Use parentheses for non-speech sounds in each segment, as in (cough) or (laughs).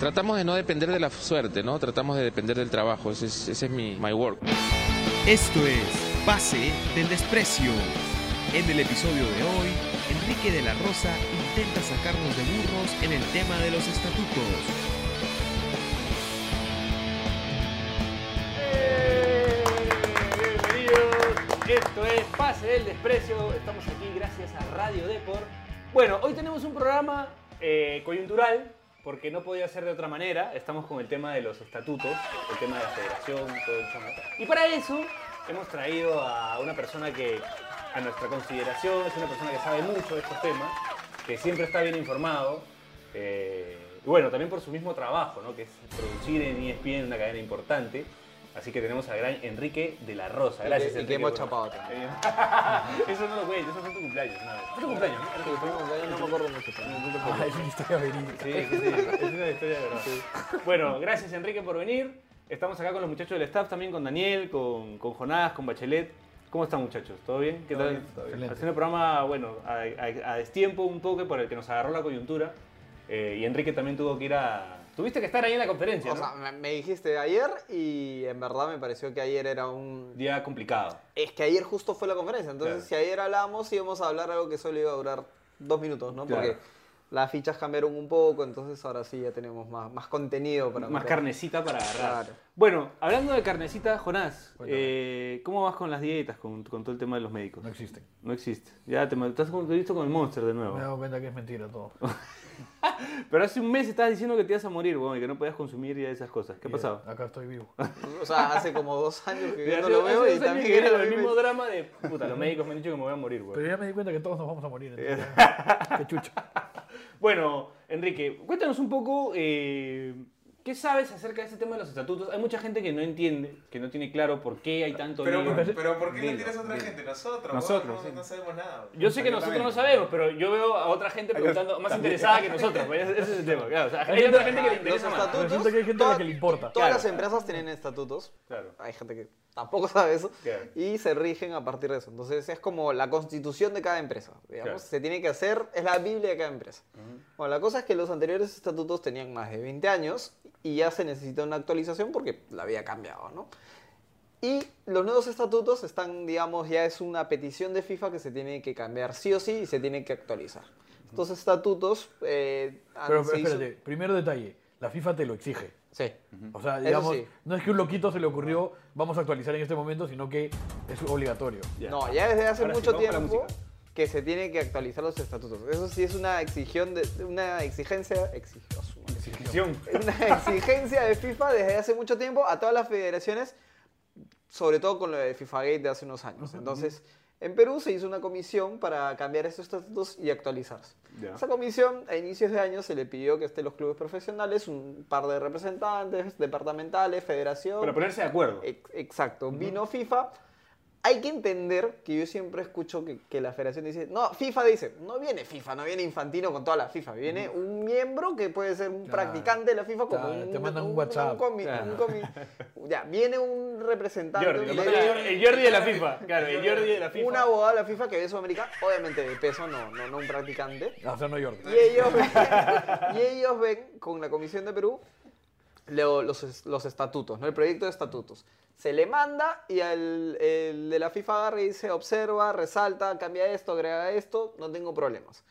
Tratamos de no depender de la suerte, ¿no? Tratamos de depender del trabajo. Ese es, ese es mi my work. Esto es Pase del Desprecio. En el episodio de hoy, Enrique de la Rosa intenta sacarnos de burros en el tema de los estatutos. Bienvenidos, esto es Pase del Desprecio, estamos aquí gracias a Radio Deport. Bueno, hoy tenemos un programa eh, coyuntural, porque no podía ser de otra manera, estamos con el tema de los estatutos, el tema de la federación, todo el tema. Y para eso hemos traído a una persona que a nuestra consideración es una persona que sabe mucho de estos temas, que siempre está bien informado, eh, y bueno, también por su mismo trabajo, ¿no? que es producir en ESPN una cadena importante. Así que tenemos al gran Enrique de la Rosa. Gracias, Y que- y que Enrique, hemos chapado (laughs) también. eso no lo cuentes, eso fue tu cumpleaños. vez. ¿Fue tu cumpleaños? ¿no? No me acuerdo mucho. Ah, es una historia verídica. Sí, sí, sí, es una historia de verdad. Bueno, gracias Enrique por venir. Estamos acá con los muchachos del staff, también con Daniel, con, con Jonás, con Bachelet. ¿Cómo están muchachos? ¿Todo bien? ¿Qué tal? todo bien. Haciendo el programa, bueno, a, a- a destiempo un toque por el que nos agarró la coyuntura. Eh, y Enrique también tuvo que ir a... Tuviste que estar ahí en la conferencia, O ¿no? sea, me, me dijiste ayer y en verdad me pareció que ayer era un... Día complicado. Es que ayer justo fue la conferencia, entonces Claro. si ayer hablábamos íbamos a hablar algo que solo iba a durar dos minutos, ¿no? Claro. Porque las fichas cambiaron un poco, entonces ahora sí ya tenemos más, más contenido para... Más meter. carnecita para agarrar. Claro. Bueno, hablando de carnecita, Jonás, Cuéntame. eh, ¿cómo vas con las dietas, con, con todo el tema de los médicos? No existen. No existe. Ya te, estás con- te he visto con el monster de nuevo. Me he dado cuenta que es mentira todo. (laughs) Pero hace un mes estabas diciendo que te ibas a morir, weón, y que no podías consumir ya esas cosas. ¿Qué pasaba? eh, Acá estoy vivo. O sea, hace como dos años que (laughs) yo no lo veo y también que era el mismo drama de, puta, los médicos me han dicho que me voy a morir, Pero weón. ya me di cuenta que todos nos vamos a morir. (laughs) entonces Qué chucha. Bueno, Enrique, cuéntanos un poco, eh, ¿qué sabes acerca de este tema de los estatutos? Hay mucha gente que no entiende, que no tiene claro por qué hay tanto Pero, lío. pero ¿por qué no tienes a otra dilo. gente? Nosotros. Nosotros, vos, no, sí. no sabemos nada. Yo sé que nosotros no sabemos, pero yo veo a otra gente preguntando más interesada que nosotros. pues, Ese es el tema. Claro, o sea, hay otra gente que le Los interesa más. estatutos... Resulta que hay gente a la toda- que le importa. Todas Claro. las empresas tienen estatutos, Claro. hay gente que tampoco sabe eso, Claro. y se rigen a partir de eso. Entonces es como la constitución de cada empresa, digamos, Claro. se tiene que hacer, es la Biblia de cada empresa. Bueno, la cosa es que los anteriores estatutos tenían más de 20 años y ya se necesita una actualización porque la había cambiado, ¿no? Y los nuevos estatutos están, digamos, ya es una petición de FIFA que se tiene que cambiar sí o sí y se tiene que actualizar. Estos estatutos... eh, han- Pero, pero hizo- espérate, primero detalle. La FIFA te lo exige. Sí. O sea, digamos, sí. no es que un loquito se le ocurrió, vamos a actualizar en este momento, sino que es obligatorio. Ya. No, ya desde hace Ahora mucho tiempo que se tiene que actualizar los estatutos. Eso sí es una exigión de, una exigencia, exig- su madre. Ficción. una exigencia de FIFA desde hace mucho tiempo a todas las federaciones, sobre todo con lo de FIFA Gate de hace unos años. Entonces, en Perú se hizo una comisión para cambiar estos estatutos y actualizarse. Ya. Esa comisión, a inicios de año, se le pidió que estén los clubes profesionales, un par de representantes, departamentales, federación. Para ponerse de acuerdo. Ex- Exacto, vino FIFA. Hay que entender que yo siempre escucho que, que la federación dice, no, FIFA dice, no viene FIFA, no viene Infantino con toda la FIFA, viene un miembro que puede ser un Claro. practicante de la FIFA como Claro, un, te mandan un WhatsApp. comi- Claro. un comi- (laughs) ya, viene un representante, Jordi, manda el Jordi- el Jordi de la FIFA. Claro, el Jordi de la FIFA. un abogado de la FIFA que ve Sudamérica, obviamente de peso, no, no, no un practicante. O sea, no Jordi. Y ellos ven, (laughs) y ellos ven con la Comisión de Perú lo- los, es- los estatutos, ¿no? el proyecto de estatutos. Se le manda y al, el de la FIFA agarra y dice, observa, resalta, cambia esto, agrega esto, no tengo problemas.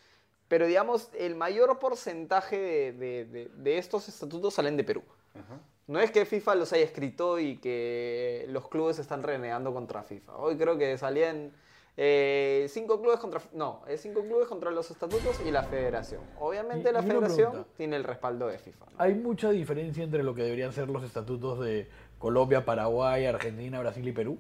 Pero digamos, el mayor porcentaje de, de- de- de estos estatutos salen de Perú. No es que FIFA los haya escrito y que los clubes están renegando contra FIFA. Hoy creo que salían eh, cinco clubes contra... No, es cinco clubes contra los estatutos y la federación. Obviamente Y- la y federación tiene el respaldo de FIFA. ¿no? Hay mucha diferencia entre lo que deberían ser los estatutos de Colombia, Paraguay, Argentina, Brasil y Perú.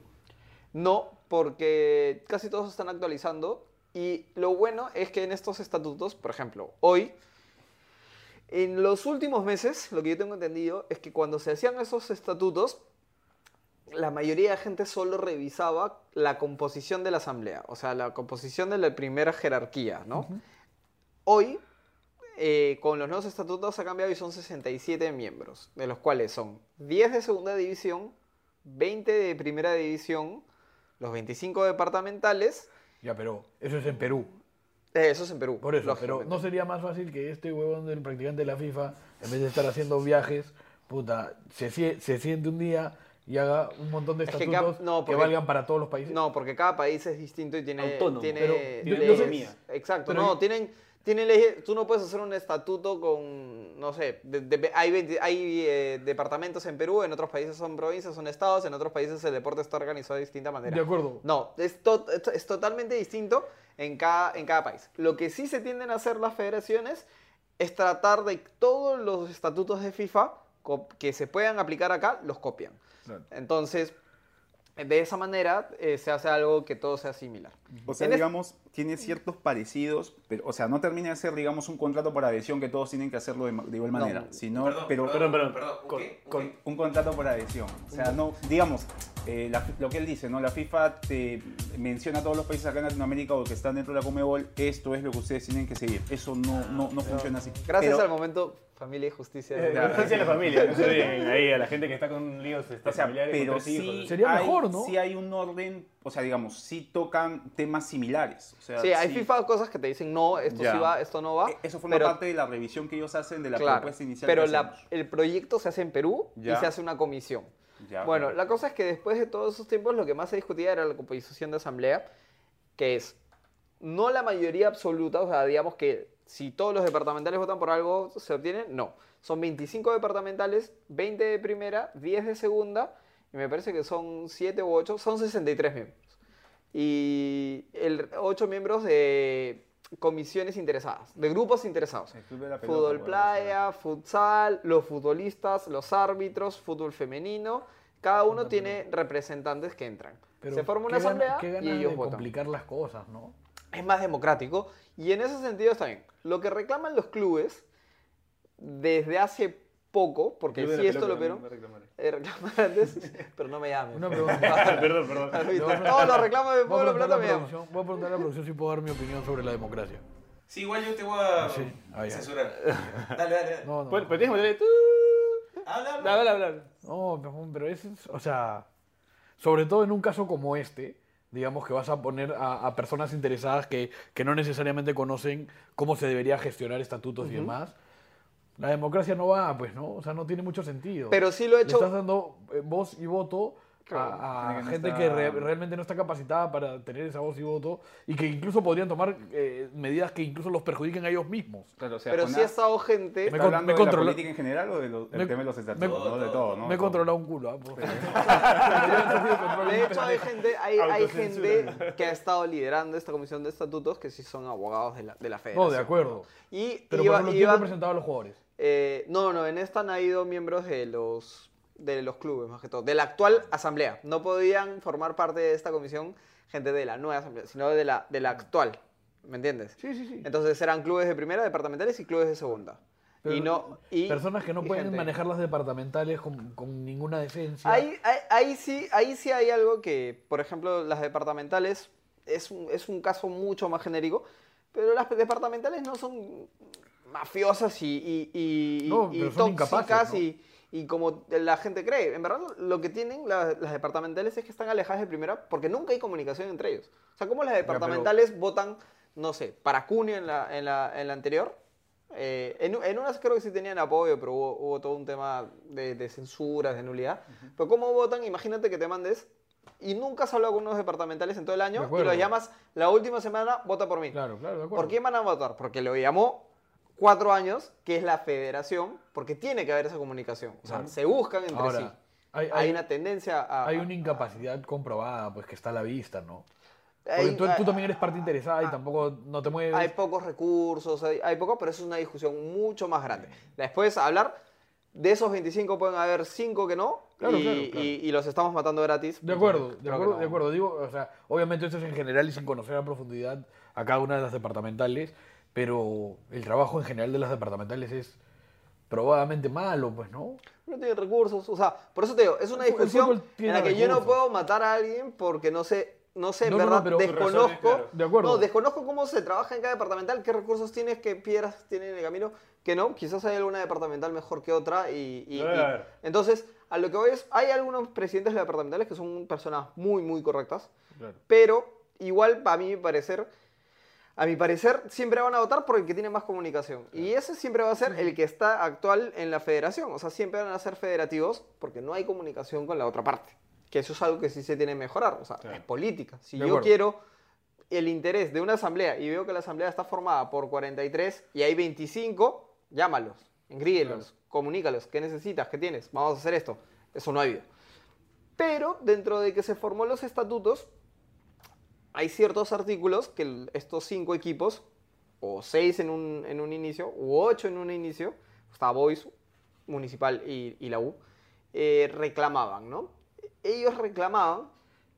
No, porque casi todos están actualizando y lo bueno es que en estos estatutos, por ejemplo, hoy, en los últimos meses, lo que yo tengo entendido es que cuando se hacían esos estatutos, la mayoría de gente solo revisaba la composición de la asamblea, o sea, la composición de la primera jerarquía, ¿no? Hoy, eh, con los nuevos estatutos ha cambiado y son 67 miembros, de los cuales son 10 de segunda división, 20 de primera división, los 25 departamentales. Ya, pero eso es en Perú. Eh, Eso es en Perú. Por eso, pero. ¿no sería más fácil que este huevón del practicante de la FIFA, en vez de estar haciendo viajes, puta, se, sie- se siente un día y haga un montón de Es que estatutos cap- no, que porque- valgan para todos los países? No, porque cada país es distinto y tiene. Autónomo. tiene Pero yo- leyes- yo sé- Exacto, pero no, tienen. Tienen leyes- tú no puedes hacer un estatuto con, no sé, de- de- hay, 20 hay eh, departamentos en Perú, en otros países son provincias, son estados, en otros países el deporte está organizado de distinta manera. De acuerdo. No, es, to- es- es totalmente distinto en cada, en cada país. Lo que sí se tienden a hacer las federaciones es tratar de todos los estatutos de FIFA que se puedan aplicar acá, los copian. Claro. Entonces, de esa manera eh, se hace algo que todo sea similar. O sea, En es- digamos, tiene ciertos parecidos, pero, o sea, no termina de ser, digamos, un contrato por adhesión que todos tienen que hacerlo de, de igual manera, sino, pero Perdón, perdón. ¿un qué? ¿Un qué? un contrato por adhesión. O sea, no, digamos, eh, la lo que él dice, ¿no? La FIFA te menciona a todos los países acá en Latinoamérica o que están dentro de la Comebol, esto es lo que ustedes tienen que seguir. Eso no, no, no funciona así. Gracias Pero- al momento Familia y Justicia. Eh, Justicia de la familia. no (laughs) olviden ahí a la gente que está con líos este, O sea, familiares con pero tres sí, hijos. Sería hay, mejor, ¿no? sí hay un orden, o sea, digamos, sí tocan temas similares. O sea, Sí, hay FIFA cosas que te dicen no, esto Ya. sí va, esto no va. E- Eso forma pero- parte de la revisión que ellos hacen de la claro, propuesta inicial. Pero que la- el proyecto se hace en Perú y Ya. se hace una comisión. Ya, Bueno, claro. la cosa es que después de todos esos tiempos lo que más se discutía era la composición de asamblea, que es no la mayoría absoluta, o sea, digamos que si todos los departamentales votan por algo, se obtiene, no. Son 25 departamentales, 20 de primera, 10 de segunda, y me parece que son 7 u 8, son 63 miembros. Y el 8 miembros de comisiones interesadas, de grupos interesados. El club de la pelota, Fútbol playa, futsal, los futbolistas, los árbitros, fútbol femenino. Cada uno tiene representantes que entran. Pero Se forma una gana- asamblea qué y ellos votan. complicar las cosas, ¿no? Es más democrático y en ese sentido está bien. Lo que reclaman los clubes desde hace poco, porque de sí esto lo vieron, no me reclamaré. eh, reclaman antes, (laughs) pero no me llamen. Una pregunta. (laughs) perdón, perdón. ¿Has visto? Le voy a Todos los reclamos de Voy a pueblo plata la me llaman. producción- voy a preguntar a la producción si puedo dar mi opinión sobre la democracia. Sí, igual yo te voy a Sí. Ah, censurar. (laughs) Dale, dale, dale. No, no. Pues, pues tienes que meterle tú. Habla, habla. Habla, habla. No, pero- pero es, o sea, sobre todo en un caso como este, digamos que vas a poner a, a personas interesadas que, que no necesariamente conocen cómo se debería gestionar estatutos y demás. La democracia no va, pues, ¿no? O sea, no tiene mucho sentido. Pero sí lo he Le hecho. estás dando eh, voz y voto a, a gente que no gente está- que re- realmente no está capacitada para tener esa voz y voto y que incluso podrían tomar eh, medidas que incluso los perjudiquen a ellos mismos. Claro, o sea, Pero con sí ha estado gente. Me ¿Está con- hablando me de la controla- política en general o del Me- tema de los me- estatutos? ¿no? De todo, ¿no? Me he controlado un culo. Por- (laughs) De hecho, hay gente, hay, hay Autocensura. gente que ha estado liderando esta comisión de estatutos que sí son abogados de la, de la federación. No, de acuerdo. Y Pero iba- por ejemplo, ¿quién iba- representaba a los jugadores? eh, no, no, en esta han ido miembros de los, de los clubes, más que todo. De la actual asamblea. No podían formar parte de esta comisión gente de la nueva asamblea, sino de la, de la actual. ¿Me entiendes? Sí, sí, sí. Entonces eran clubes de primera, departamentales y clubes de segunda. Pero y no, y, Personas que no pueden gente. manejar las departamentales con, con ninguna decencia. Ahí, ahí, ahí sí, ahí sí hay algo que, por ejemplo, las departamentales es un, es un caso mucho más genérico, pero las departamentales no son mafiosas y, y, y, No, y tóxicas ¿no? y, y como la gente cree. En verdad, lo que tienen la- las departamentales es que están alejadas de primera porque nunca hay comunicación entre ellos. O sea, como las departamentales votan, no sé, para Cunio en la, en la, en la anterior. Eh, en, en unas creo que sí tenían apoyo, pero hubo, hubo todo un tema de, de censuras, de nulidad. Pero ¿cómo votan? Imagínate que te mandes y nunca has hablado con unos departamentales en todo el De año y acuerdo. los llamas la última semana, vota por mí. Claro, claro, de acuerdo. ¿Por quién van a votar? Porque lo llamó cuatro años, que es la federación, porque tiene que haber esa comunicación. O sea, Claro. se buscan entre Ahora, sí. hay, Hay, hay- una tendencia a... hay a- una incapacidad comprobada, pues que está a la vista, ¿no? hay- Porque tú, tú hay- también eres parte interesada y tampoco no te mueves. Hay pocos recursos, hay, hay poco, pero eso es una discusión mucho más grande. Después, hablar de esos 25 pueden haber 5 que no, Claro, y, claro, claro. y- y los estamos matando gratis. De acuerdo, de acuerdo, no. de acuerdo. Digo, o sea, obviamente esto es en general y sin conocer a profundidad a cada una de las departamentales, pero el trabajo en general de las departamentales es probadamente malo, pues, ¿no? No tienen recursos, o sea, por eso te digo, es una discusión tiene en la que yo no puedo matar a alguien porque no sé, no sé, en No, no, no, verdad, pero- desconozco. razones, claro. De acuerdo. No, desconozco cómo se trabaja en cada departamental, qué recursos tienes, qué piedras tienen en el camino, que no, quizás hay alguna departamental mejor que otra y... entonces, a lo que voy es, hay algunos presidentes de departamentales que son personas muy, muy correctas, Claro. pero igual, para mí, parecer, a mi parecer, siempre van a votar por el que tiene más comunicación. Y ese siempre va a ser el que está actual en la federación. O sea, siempre van a ser federativos porque no hay comunicación con la otra parte. Que eso es algo que sí se tiene que mejorar. O sea, es política. Si De yo acuerdo. quiero el interés de una asamblea y veo que la asamblea está formada por 43 y hay 25, llámalos, engríelos, comunícalos. ¿Qué necesitas? ¿Qué tienes? Vamos a hacer esto. Eso no ha habido. Pero dentro de que se formó los estatutos, hay ciertos artículos que estos cinco equipos, o seis en un, en un inicio, u ocho en un inicio, está Boys, Municipal y, y la U, eh, reclamaban, ¿no? Ellos reclamaban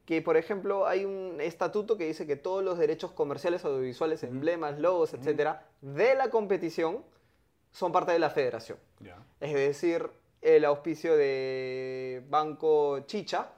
que, por ejemplo, hay un estatuto que dice que todos los derechos comerciales, audiovisuales, emblemas, logos, etcétera, de la competición son parte de la federación. Ya. Es decir, el auspicio de Banco Chicha,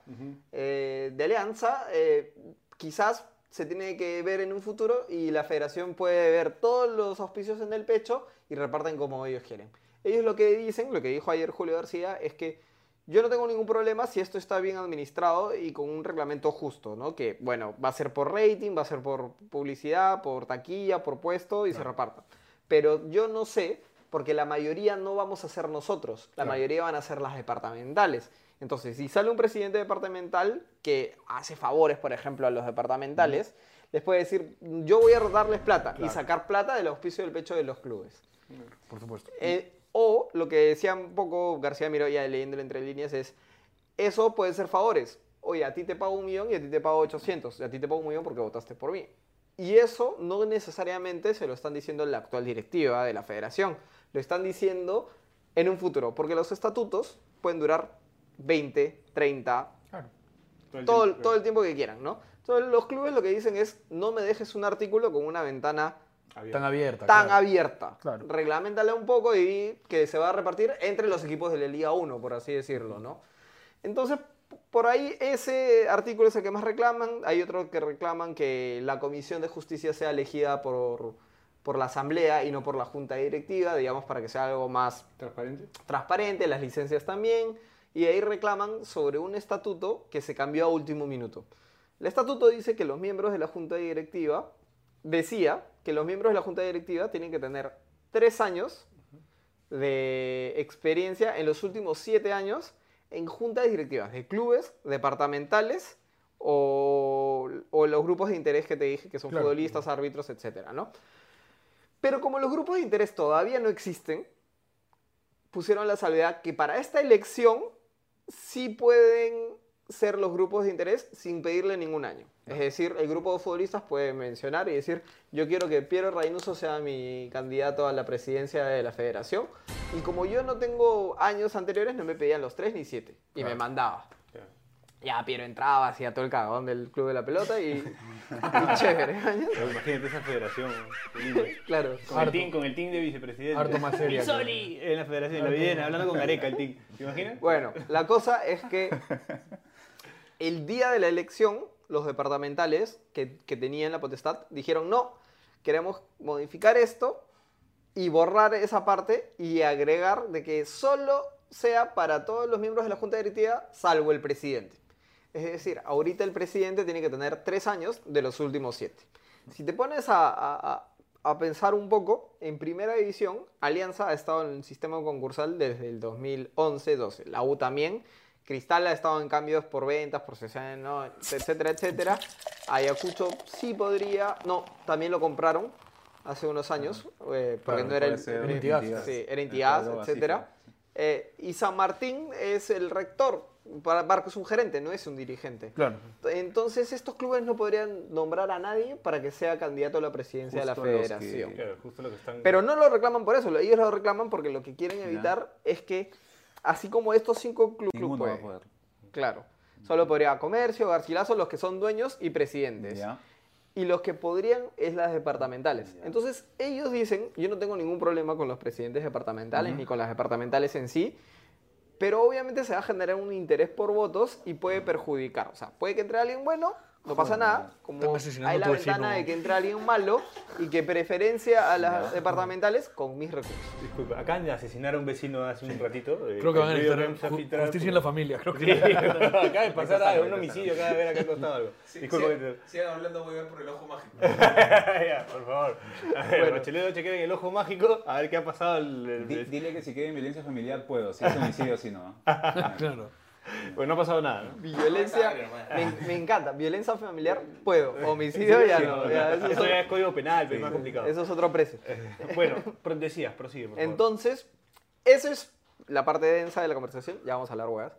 eh, de Alianza, eh, quizás se tiene que ver en un futuro y la federación puede ver todos los auspicios en el pecho y reparten como ellos quieren. Ellos lo que dicen, lo que dijo ayer Julio García, es que yo no tengo ningún problema si esto está bien administrado y con un reglamento justo, ¿no? Que, bueno, va a ser por rating, va a ser por publicidad, por taquilla, por puesto y se reparta. Pero yo no sé, porque la mayoría no vamos a ser nosotros, la mayoría van a ser las departamentales. Entonces, si sale un presidente departamental que hace favores, por ejemplo, a los departamentales, les puede decir, yo voy a darles plata y sacar plata del auspicio del pecho de los clubes. Por supuesto. Eh, o lo que decía un poco García Miroya leyéndolo entre líneas es, eso puede ser favores. Oye, a ti te pago un millón y a ti te pago 800. Y a ti te pago un millón porque votaste por mí. Y eso no necesariamente se lo están diciendo la actual directiva de la federación. Lo están diciendo en un futuro. Porque los estatutos pueden durar 20, 30, Claro. el todo, el- tiempo, todo el tiempo que quieran, ¿no? Entonces los clubes lo que dicen es, no me dejes un artículo con una ventana Abierto. Tan abierta. tan claro. abierta. Claro. Reglamentala un poco y que se va a repartir entre los equipos de la Liga 1, por así decirlo, ¿no? Entonces, por ahí ese artículo es el que más reclaman. Hay otro que reclaman que la Comisión de Justicia sea elegida por, por la Asamblea y no por la Junta Directiva, digamos, para que sea algo más ¿Transparente? transparente, las licencias también, y ahí reclaman sobre un estatuto que se cambió a último minuto. El estatuto dice que los miembros de la junta directiva, decía que los miembros de la junta directiva tienen que tener tres años de experiencia en los últimos siete años en juntas directivas de clubes, departamentales o, o los grupos de interés que te dije, que son Claro. futbolistas, árbitros, etcétera, ¿no? Pero como los grupos de interés todavía no existen, pusieron la salvedad que para esta elección sí pueden ser los grupos de interés sin pedirle ningún año. Es decir, el grupo de futbolistas puede mencionar y decir, yo quiero que Piero Reynoso sea mi candidato a la presidencia de la federación. Y como yo no tengo años anteriores, no me pedían los tres ni siete. Y me mandaba. Ya. Piero entraba, hacía todo el cagón del club de la pelota y, (laughs) y chévere. ¿no? Pero imagínate esa federación. Claro. Con el, team, con el team de vicepresidente. Harto más seria, Pisoli en la federación. La viene hablando con Gareca el team. ¿Te imaginas? Bueno, la cosa es que el día de la elección, los departamentales que, que tenían la potestad dijeron, no, queremos modificar esto y borrar esa parte y agregar de que solo sea para todos los miembros de la Junta Directiva, salvo el presidente. Es decir, ahorita el presidente tiene que tener tres años de los últimos siete. Si te pones a, a- a- a pensar un poco, en primera división, Alianza ha estado en el sistema concursal desde el 2011-12. La U también. Cristal ha estado en cambios por ventas, por cesiones, ¿no? etcétera, etcétera. Ayacucho sí podría. No, también lo compraron hace unos años, eh, porque Claro, no era el. era- Intigas. Sí, era así, etcétera. Eh, y San Martín es el rector. Bar- Barco es un gerente, no es un dirigente. Claro. Entonces estos clubes no podrían nombrar a nadie para que sea candidato a la presidencia de la Justo los que- federación. Claro, justo lo que están. Pero no lo reclaman por eso, lo- ellos lo reclaman porque lo que quieren evitar es que, así como estos cinco clubes pueden, poder. claro, solo podría comercio, Garcilaso, los que son dueños y presidentes. Ya. Y los que podrían es las departamentales. Ya. Entonces ellos dicen, yo no tengo ningún problema con los presidentes departamentales ni con las departamentales en sí, pero obviamente se va a generar un interés por votos y puede perjudicar. O sea, puede que entre alguien bueno, no pasa nada. Como hay la ventana de que entra alguien malo y que preferencia a las departamentales con mis recursos. Disculpa, acaban de asesinar a un vecino hace un ratito. eh, Creo que van a filtrado justicia en la familia. Creo que Sí, (laughs) acaba de pasar algo, un homicidio, acaba de ver acá costado algo. Disculpa. Sigan hablando, voy a ver por el ojo mágico. (laughs) ya, por favor. A ver, Bachelet Doche queda en el ojo mágico, a ver qué ha pasado. El, el- Di- dile que si queda en violencia familiar puedo, si es homicidio si no. (laughs) Claro. (laughs) Pues no ha pasado nada, ¿no? Violencia, me, me encanta. Violencia familiar, puedo. Homicidio ya no. ya, eso, es Eso otro- ya es código penal, pero es más complicado. eso es otro precio. (laughs) Bueno, decías, prosigue, por favor. Entonces, esa es la parte densa de la conversación. Ya vamos a hablar, huevas.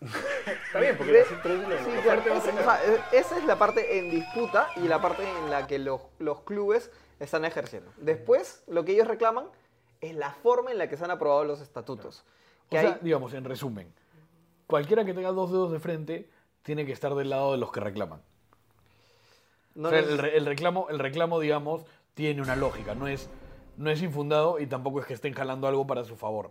Está bien, porque Sí, claro, o sea, eh, esa es la parte en disputa y la parte en la que los, los clubes están ejerciendo. Después, lo que ellos reclaman es la forma en la que se han aprobado los estatutos. O Que sea, hay- digamos, en resumen, cualquiera que tenga dos dedos de frente tiene que estar del lado de los que reclaman. no O sea, el, el reclamo, el reclamo, digamos, tiene una lógica, no es, no es infundado y tampoco es que estén jalando algo para su favor.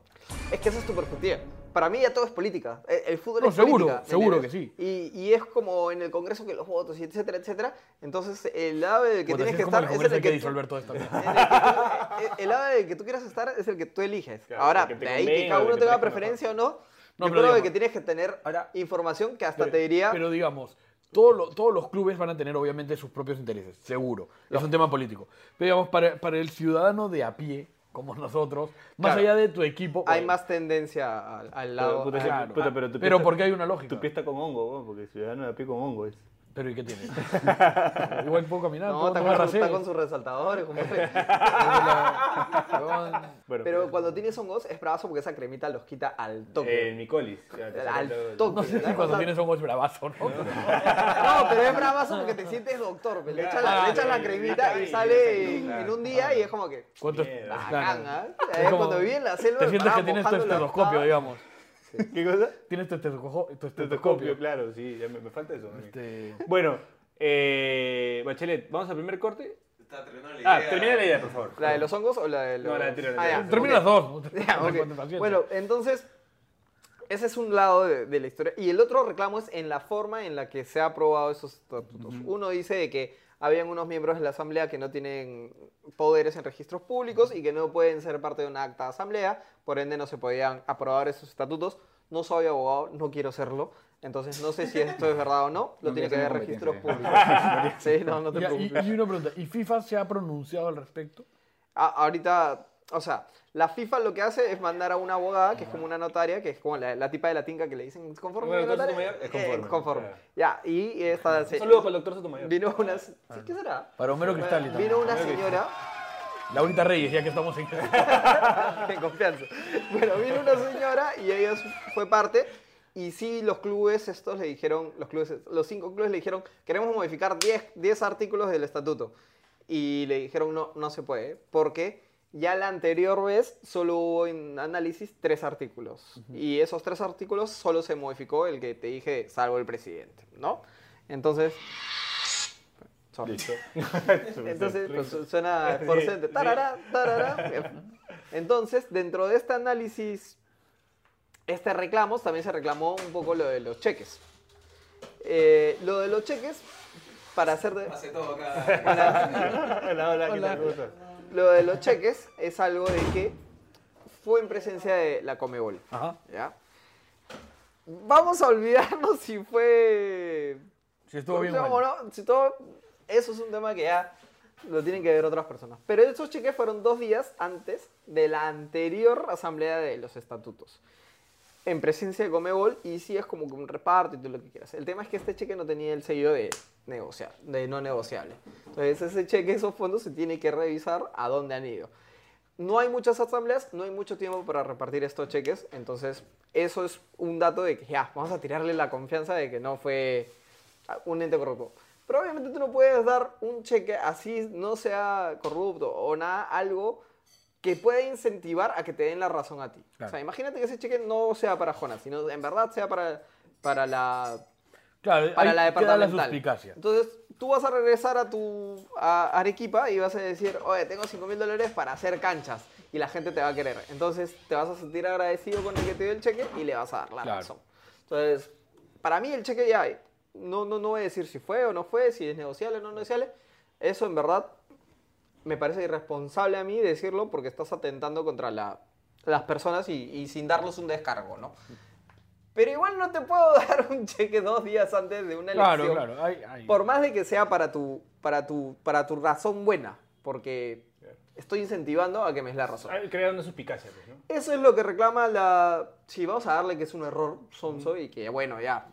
Es que esa es tu perspectiva. Para mí ya todo es política. El, el fútbol No, es seguro, política. ¿me seguro que sí. Y, y es como en el Congreso que los votos y etcétera, etcétera. Entonces, el lado del que Bueno, tienes que es como estar el es Congreso el hay que que... disolver mierda. en (laughs) el, tú- el lado del que tú quieras estar es el que tú eliges. Claro, Ahora, el de ahí que cada el uno tenga preferencia o no, No, yo pero creo digamos- que tienes que tener Ahora- información que hasta Pero- te diría... Pero digamos, todo lo- todos los clubes van a tener obviamente sus propios intereses, seguro. Es un tema político. Pero digamos, para, para el ciudadano de a pie, como nosotros, más Claro. allá de tu equipo... hay bueno, más tendencia al, al lado... puta, al- Claro. Puta, pero tu pero porque hay una lógica. Tu pie está con hongo, porque ciudadano de a pie con hongo es. Pero ¿y qué tiene? (laughs) Igual puedo caminar, no, puedo está tomar con, su- está racé. con sus resaltadores. como- (laughs) Bueno, Pero cuando tienes hongos es bravazo porque esa cremita los quita al toque. Ya, te Al toque. No sé si cuando tienes hongos es bravazo, ¿no? No, pero es bravazo porque te sientes doctor. Le echas la, le echas la cremita y sale en, en un día y es como que. ¿Cuánto. Bacán. ¿ah? Eh, como- Cuando viví en la selva. Te sientes que tienes tu estetoscopio, espada. ¿Qué cosa? Tienes tu estetoscopio. Tu Estetoscopio, estetoscopio. claro, sí, ya me, me falta eso. Este, Bueno, eh, Bachelet, ¿vamos al primer corte? Está terminando la Ah, idea. termina la idea, por favor. ¿La de los hongos o la de los.? No, la anterior, la Ah, ya. Termina ok. las dos. (laughs) Bueno, entonces, ese es un lado de, de la historia. Y el otro reclamo es en la forma en la que se ha aprobado esos estatutos. Uno dice de que habían unos miembros de la asamblea que no tienen poderes en registros públicos y que no pueden ser parte de una acta de asamblea, por ende no se podían aprobar esos estatutos. No soy abogado, no quiero serlo, entonces no sé si esto es verdad o no, lo No tiene que ver registros públicos. (laughs) sí, no, no te y, preocupes. y una pregunta, ¿y FIFA se ha pronunciado al respecto? A- ahorita, o sea, la FIFA lo que hace es mandar a una abogada, que es como una notaria, que es como la, la tipa de la tinca que le dicen conforme. Bueno, notaria?" Sotomayor, es conforme. Eh, conforme. Ya, y esta se- Saludos para el doctor Sotomayor. vino una, ¿sí, ¿qué será? Para Homero Cristal y Vino una señora, Laurita Reyes, ya que estamos en... (laughs) en confianza. Bueno, vino una señora y ella fue parte. Y sí, los clubes estos le dijeron, los clubes, los cinco clubes le dijeron, queremos modificar 10, 10 artículos del estatuto. Y le dijeron, no, no se puede, porque ya la anterior vez solo hubo en análisis tres artículos. Y esos tres artículos solo se modificó el que te dije, salvo el presidente, ¿no? Entonces... (laughs) (laughs) Entonces, pues, su- suena porcente. Tarara, tarara. Entonces, dentro de este análisis, este reclamos, también se reclamó un poco lo de los cheques. Eh, lo de los cheques, para hacer de, Hace todo acá. Hola, (laughs) hola, ¿qué Hola. tal? Lo de los cheques es algo de que fue en presencia de la Comebol. Ajá. ¿ya? Vamos a olvidarnos si fue Si estuvo bien o ¿Cómo mal. no? Si todo, eso es un tema que ya lo tienen que ver otras personas. Pero esos cheques fueron dos días antes de la anterior asamblea de los estatutos. En presencia de Comebol y sí es como un reparto y todo lo que quieras. El tema es que este cheque no tenía el sello de negociar, de no negociable. Entonces ese cheque, esos fondos se tiene que revisar a dónde han ido. No hay muchas asambleas, no hay mucho tiempo para repartir estos cheques, entonces eso es un dato de que ya, vamos a tirarle la confianza de que no fue un ente corrupto. Pero obviamente tú no puedes dar un cheque así, no sea corrupto o nada, algo que pueda incentivar a que te den la razón a ti. O sea, Claro. imagínate que ese cheque no sea para Jonas, sino en verdad sea para, para la Claro, para la la departamental. suspicacia. Entonces, tú vas a regresar a tu a Arequipa y vas a decir, oye, tengo 5 mil dólares para hacer canchas. Y la gente te va a querer. Entonces, te vas a sentir agradecido con el que te dio el cheque y le vas a dar la Claro. razón. Entonces, para mí el cheque ya no, no, no voy a decir si fue o no fue, si es negociable o no negociable. Eso en verdad me parece irresponsable a mí decirlo porque estás atentando contra la- las personas y, y sin darles un descargo, ¿no? Pero igual no te puedo (laughs) dar un cheque dos días antes de una elección. Claro, claro. hay- hay- Por más de que sea para tu, para tu, para tu razón buena, porque estoy incentivando a que me des la razón. Creando suspicacia, pues, ¿no? Eso es lo que reclama la... Sí, vamos a darle que es un error sonso y que, bueno, ya,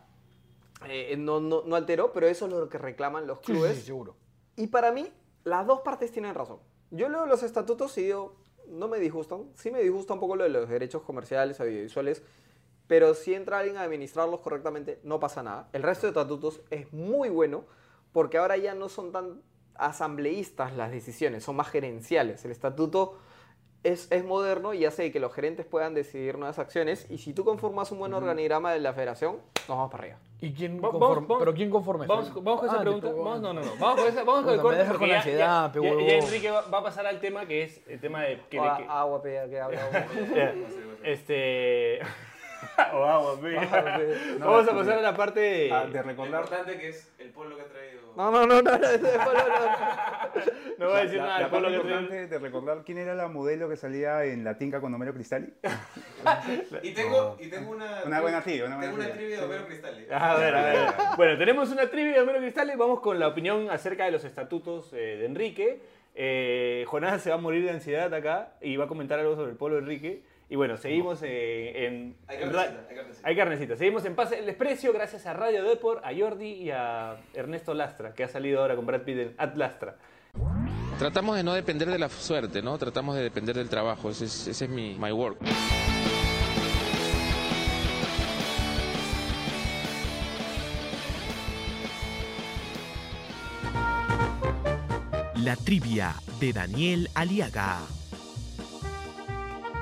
eh, no, no, no alteró, pero eso es lo que reclaman los Sí, sí, clubes. sí, seguro. Y para mí, las dos partes tienen razón. Yo leo los estatutos y digo, no me disgustan. Sí me disgusta un poco lo de los derechos comerciales, audiovisuales, pero si entra alguien a administrarlos correctamente, no pasa nada. El resto de estatutos es muy bueno porque ahora ya no son tan asambleístas las decisiones, son más gerenciales. El estatuto es, es moderno y hace que los gerentes puedan decidir nuevas acciones y si tú conformas un buen organigrama de la federación, nos vamos para arriba. ¿Y quién conforma? ¿Pero quién conforma Vamos, eso? vamos con esa Ah, pregunta. tipo, Vamos, no, no, no. Vamos con, esa, vamos con el corte con ya, ansiedad, ya- pe, ya- ya huevón. Enrique va, va a pasar al tema que es el tema de que, de que- agua, pea, que habla. agua. (laughs) este (laughs) o agua, pe. Agua, pe. Vamos a pasar a la parte de, Ah, de Lo recordar importante que es el polo que traído. No, no, no, no, no, (laughs) no voy a decir la, nada la parte importante de recordar quién era la modelo que salía en la tinca con Homero Cristalli. (laughs) Y tengo, y tengo una. Una buena trivia, una buena Tengo una trivia. de Homero Cristalli. A ver, a ver. Bueno, tenemos una trivia de Homero Cristales. Vamos con la opinión acerca de los estatutos eh, de Enrique. Eh, Jonás se va a morir de ansiedad acá y va a comentar algo sobre el polo de Enrique. Y bueno, seguimos eh, en. Hay en carnecita, ra- hay carnecita. Hay carnecita. Seguimos en Pase el Desprecio gracias a Radio Deport, a Jordi y a Ernesto Lastra, que ha salido ahora con Brad Pitt en At Lastra. Tratamos de no depender de la suerte, ¿no? Tratamos de depender del trabajo. Ese es, ese es mi my work. La trivia de Daniel Aliaga.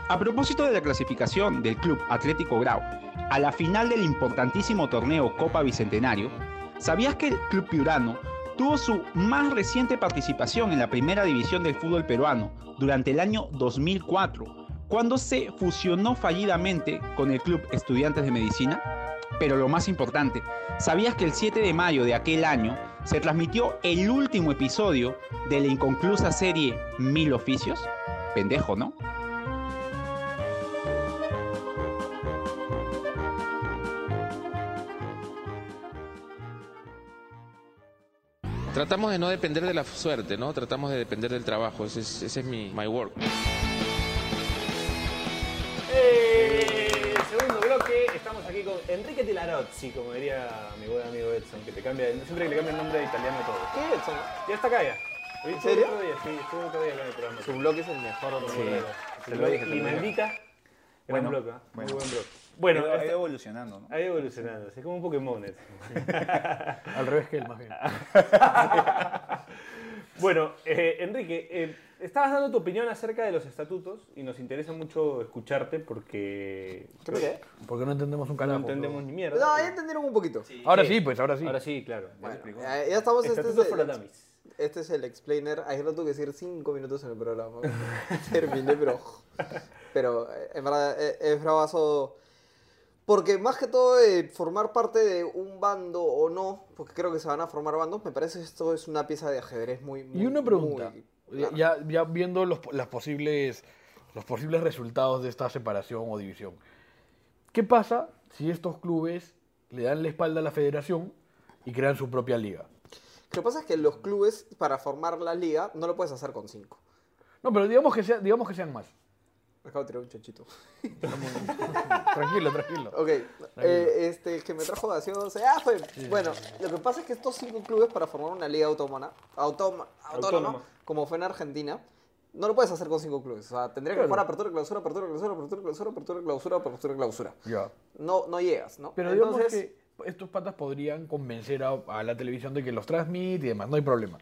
A propósito de la clasificación del Club Atlético Grau a la final del importantísimo torneo Copa Bicentenario, ¿sabías que el Club Piurano tuvo su más reciente participación en la primera división del fútbol peruano durante el año 2004, cuando se fusionó fallidamente con el Club Estudiantes de Medicina? Pero lo más importante, ¿sabías que el 7 de mayo de aquel año se transmitió el último episodio de la inconclusa serie Mil Oficios? Pendejo, ¿no? Tratamos de no depender de la suerte, ¿no? Tratamos de depender del trabajo. Ese es, ese es mi my work. Eh, segundo bloque, estamos aquí con Enrique Tilarozzi, como diría mi buen amigo Edson, que te cambia, siempre que le cambia el nombre de italiano a todo. ¿Qué eso? Ya está acá ya. ¿En serio? Otro día, sí, estuvo otro día acá en el programa. Su blog es el mejor. Sí. te lo dije, Y maldita. Gran Bueno, blog, ¿ah? bueno. Muy buen blog. Bueno, ha ido evolucionando, ¿no? ha ido evolucionando, es como un Pokémon. (laughs) Al revés que él, más bien. (laughs) Bueno, eh, Enrique, eh, estabas dando tu opinión acerca de los estatutos y nos interesa mucho escucharte porque ¿Qué me quedé? Porque no entendemos un no carajo. entendemos pero- ni mierda. No, ya entendieron un poquito. Ahora sí, pues, ahora sí. Ahora sí, claro. Bueno, ya, ya estamos. Este es, Estatutos el, este es el explainer. Ayer lo tuve que decir cinco minutos en el programa. (laughs) Terminé, pero. Pero eh, en verdad eh, es bravazo. Porque más que todo de formar parte de un bando o no, porque creo que se van a formar bandos, me parece que esto es una pieza de ajedrez muy. muy Y una pregunta. muy clara. Ya, ya viendo los, las posibles, los posibles resultados de esta separación o división. ¿Qué pasa si estos clubes le dan la espalda a la federación y crean su propia liga? Lo que pasa es que los clubes, para formar la liga, no lo puedes hacer con cinco. No, pero digamos que, sea, digamos que sean más. Me acabo de tirar un chanchito. (laughs) Tranquilo, tranquilo. Ok, eh, este, el que me trajo gaseosa, ah, fue. Bueno, lo que pasa es que estos cinco clubes para formar una liga autónoma, autónoma, autónoma, como fue en Argentina, no lo puedes hacer con cinco clubes. O sea, tendría que Claro. jugar apertura, clausura, apertura, clausura, apertura, clausura, apertura, clausura, apertura, clausura. Ya. No, no llegas, ¿no? Pero digamos Entonces, que estos patas podrían convencer a, a la televisión de que los transmite y demás, no hay problema.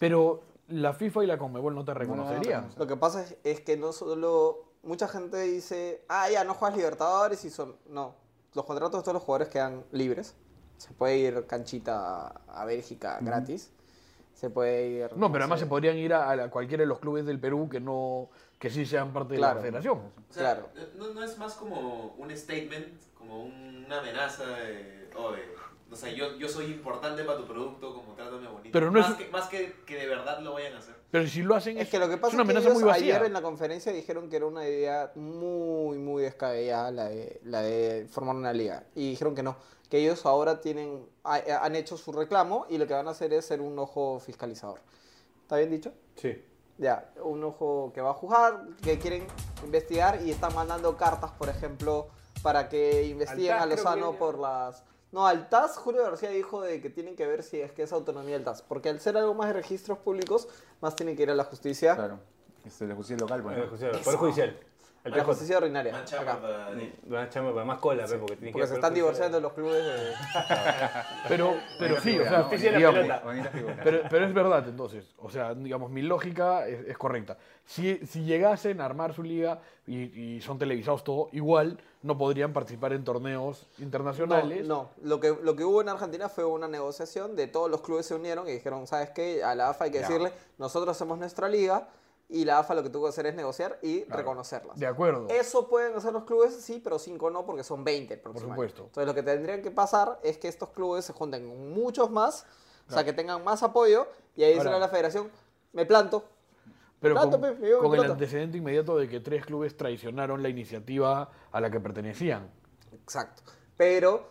Pero la FIFA y la Conmebol no te reconocerían. lo que pasa es, es que no solo. Mucha gente dice, ah, ya, no juegas Libertadores y son. No. Los contratos de todos los jugadores quedan libres. Se puede ir canchita a Bélgica gratis. Se puede ir. No, pero además sé, se podrían ir a, a cualquiera de los clubes del Perú que no, que sí sean parte de Claro. la federación. O sea, Claro. no, no es más como un statement, como una amenaza de, oh, de- o sea, yo, yo soy importante para tu producto, como trátame bonito. Pero no es- más, que, más que, que de verdad lo vayan a hacer. Pero si lo hacen Es que lo que pasa una es, que ellos muy vacía. ayer en la conferencia dijeron que era una idea muy, muy descabellada la de, la de formar una liga. Y dijeron que no, que ellos ahora tienen, ha- han hecho su reclamo y lo que van a hacer es ser un ojo fiscalizador. ¿Está bien dicho? Sí. Ya, un ojo que va a juzgar, que quieren investigar y están mandando cartas, por ejemplo, para que investiguen a Lozano por las... No, al TAS, Julio García dijo de que tienen que ver si es que es autonomía del TAS, porque al ser algo más de registros públicos, más tienen que ir a la justicia, Claro. Este, la justicia local, judicial, Poder judicial. El la justicia ordinaria. Más chamba para de- más cola, pe, porque que Porque ir se están divorciando los clubes de... (laughs) Pero, pero sí, o sea, ¿no? justicia de la digamos, pelota. Figura. Pero, pero es verdad, entonces. O sea, digamos, mi lógica es, es correcta. Si, si llegasen a armar su liga y, y son televisados todo, igual no podrían participar en torneos internacionales. No, no. Lo, que, lo que hubo en Argentina fue una negociación de todos los clubes se unieron y dijeron, ¿sabes qué? A la AFA hay que Ya. decirle, nosotros hacemos nuestra liga y la AFA lo que tuvo que hacer es negociar y Claro. reconocerlas. De acuerdo. Eso pueden hacer los clubes, sí, pero cinco no, porque son 20 el próximo año. supuesto. Entonces lo que tendrían que pasar es que estos clubes se junten con muchos más, o sea, que tengan más apoyo y ahí a la federación, me planto. Pero Planto, con, me el antecedente inmediato de que tres clubes traicionaron la iniciativa a la que pertenecían. Exacto. Pero,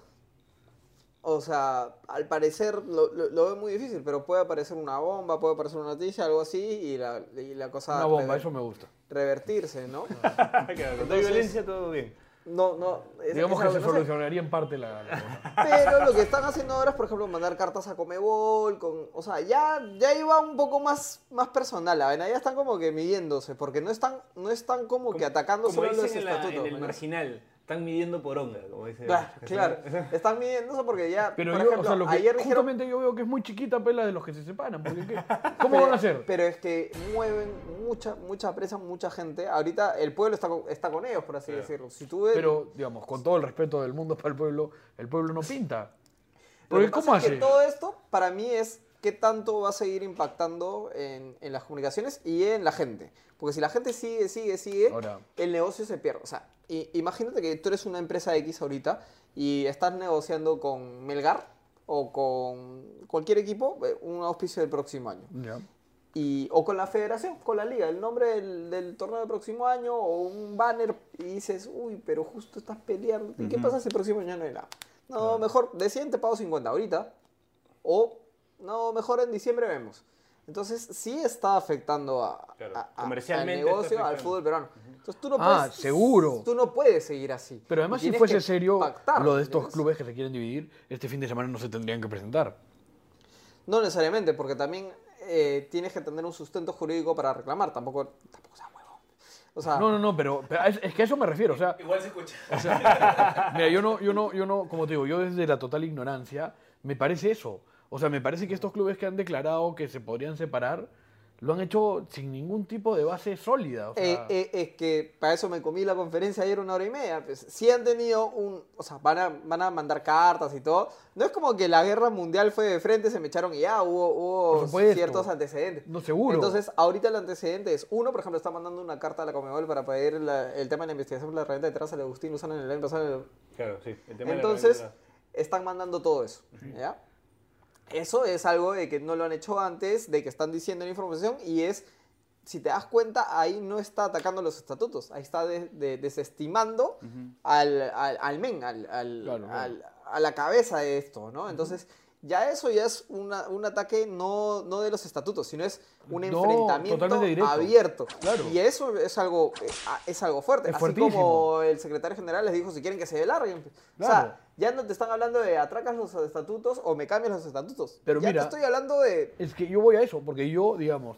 o sea, al parecer lo, lo, lo veo muy difícil, pero puede aparecer una bomba, puede aparecer una noticia, algo así, y la, y la cosa Una bomba, rever- eso me gusta. revertirse, ¿no? (laughs) Claro, toda Entonces- violencia todo bien. No, no. es- Digamos es que algo se no sé. solucionaría en parte la, la cosa. Pero lo que están haciendo ahora es, por ejemplo, mandar cartas a Comebol, con, o sea, ya, ya iba un poco más, más personal, la vaina, ya están como que midiéndose, porque no están, no están como, que atacando Como solo los dicen en, la- estatutos. en el ¿no? marginal, están midiendo por onda, como dice. Claro, claro, están midiéndose porque ya, Pero por yo, ejemplo, o sea, lo que ayer dijeron, justamente yo veo que es muy chiquita pela de los que se separan. Porque ¿qué? (laughs) ¿Cómo van a hacer? Pero es que mueven mucha, mucha presa, mucha gente. Ahorita el pueblo está con, está con ellos, por así decirlo. Si tú ves, Pero, digamos, con todo el respeto del mundo para el pueblo, el pueblo no pinta. lo Porque que ¿cómo pasa es hace? que todo esto, para mí, es qué tanto va a seguir impactando en, en las comunicaciones y en la gente. Porque si la gente sigue, sigue, sigue, Ahora. el negocio se pierde. O sea, i- imagínate que tú eres una empresa X ahorita y estás negociando con Melgar o con cualquier equipo eh, un auspicio del próximo año. Ya. y, o con la federación, con la liga, el nombre del, del torneo del próximo año o un banner y dices, uy, pero justo estás peleando. ¿Y qué pasa si el próximo año no hay nada? No, mejor de 100 te pago 50 ahorita. O, no, mejor en diciembre vemos. Entonces sí está afectando a, Claro, a- al negocio, al fútbol peruano. Entonces tú no Ah, puedes, seguro. Tú no puedes seguir así. Pero además, si fuese serio, pactar, lo de estos clubes que se quieren dividir, este fin de semana no se tendrían que presentar. No necesariamente, porque también eh, tienes que tener un sustento jurídico para reclamar. Tampoco, tampoco sea huevo. O sea, No, no, no, pero, pero es, es que a eso me refiero. O sea, Igual se escucha. (laughs) mira, yo no, yo no, yo no, como te digo, yo desde la total ignorancia, me parece eso. O sea, me parece que estos clubes que han declarado que se podrían separar, lo han hecho sin ningún tipo de base sólida. O sea, Eh, eh, es que para eso me comí la conferencia ayer una hora y media. Pues, sí han tenido un... O sea, van a, van a mandar cartas y todo. No es como que la guerra mundial fue de frente, se me echaron y ya hubo, hubo ciertos antecedentes. No, seguro. Entonces, ahorita el antecedente es, uno, por ejemplo, está mandando una carta a la Comebol para pedir la- el tema de la investigación por la reventa de Terraza de Agustín Luzano en el año pasado. Claro, sí. El tema de la Entonces, están mandando todo eso. ¿ya? Eso es algo de que no lo han hecho antes, de que están diciendo la información y es, si te das cuenta, ahí no está atacando los estatutos, ahí está de- de- desestimando al, al, al men, al, al- Claro, claro. al- a la cabeza de esto, ¿no? Entonces, ya eso ya es una- un ataque no, no de los estatutos, sino es un No, enfrentamiento abierto. Claro. Y eso es algo, eh, es algo fuerte. Es Así como el secretario general les dijo, si quieren que se larguen. O Claro. sea, ya no te están hablando de atracas los estatutos o me cambias los estatutos. Pero ya mira- te estoy hablando de... Es que yo voy a eso, porque yo, digamos,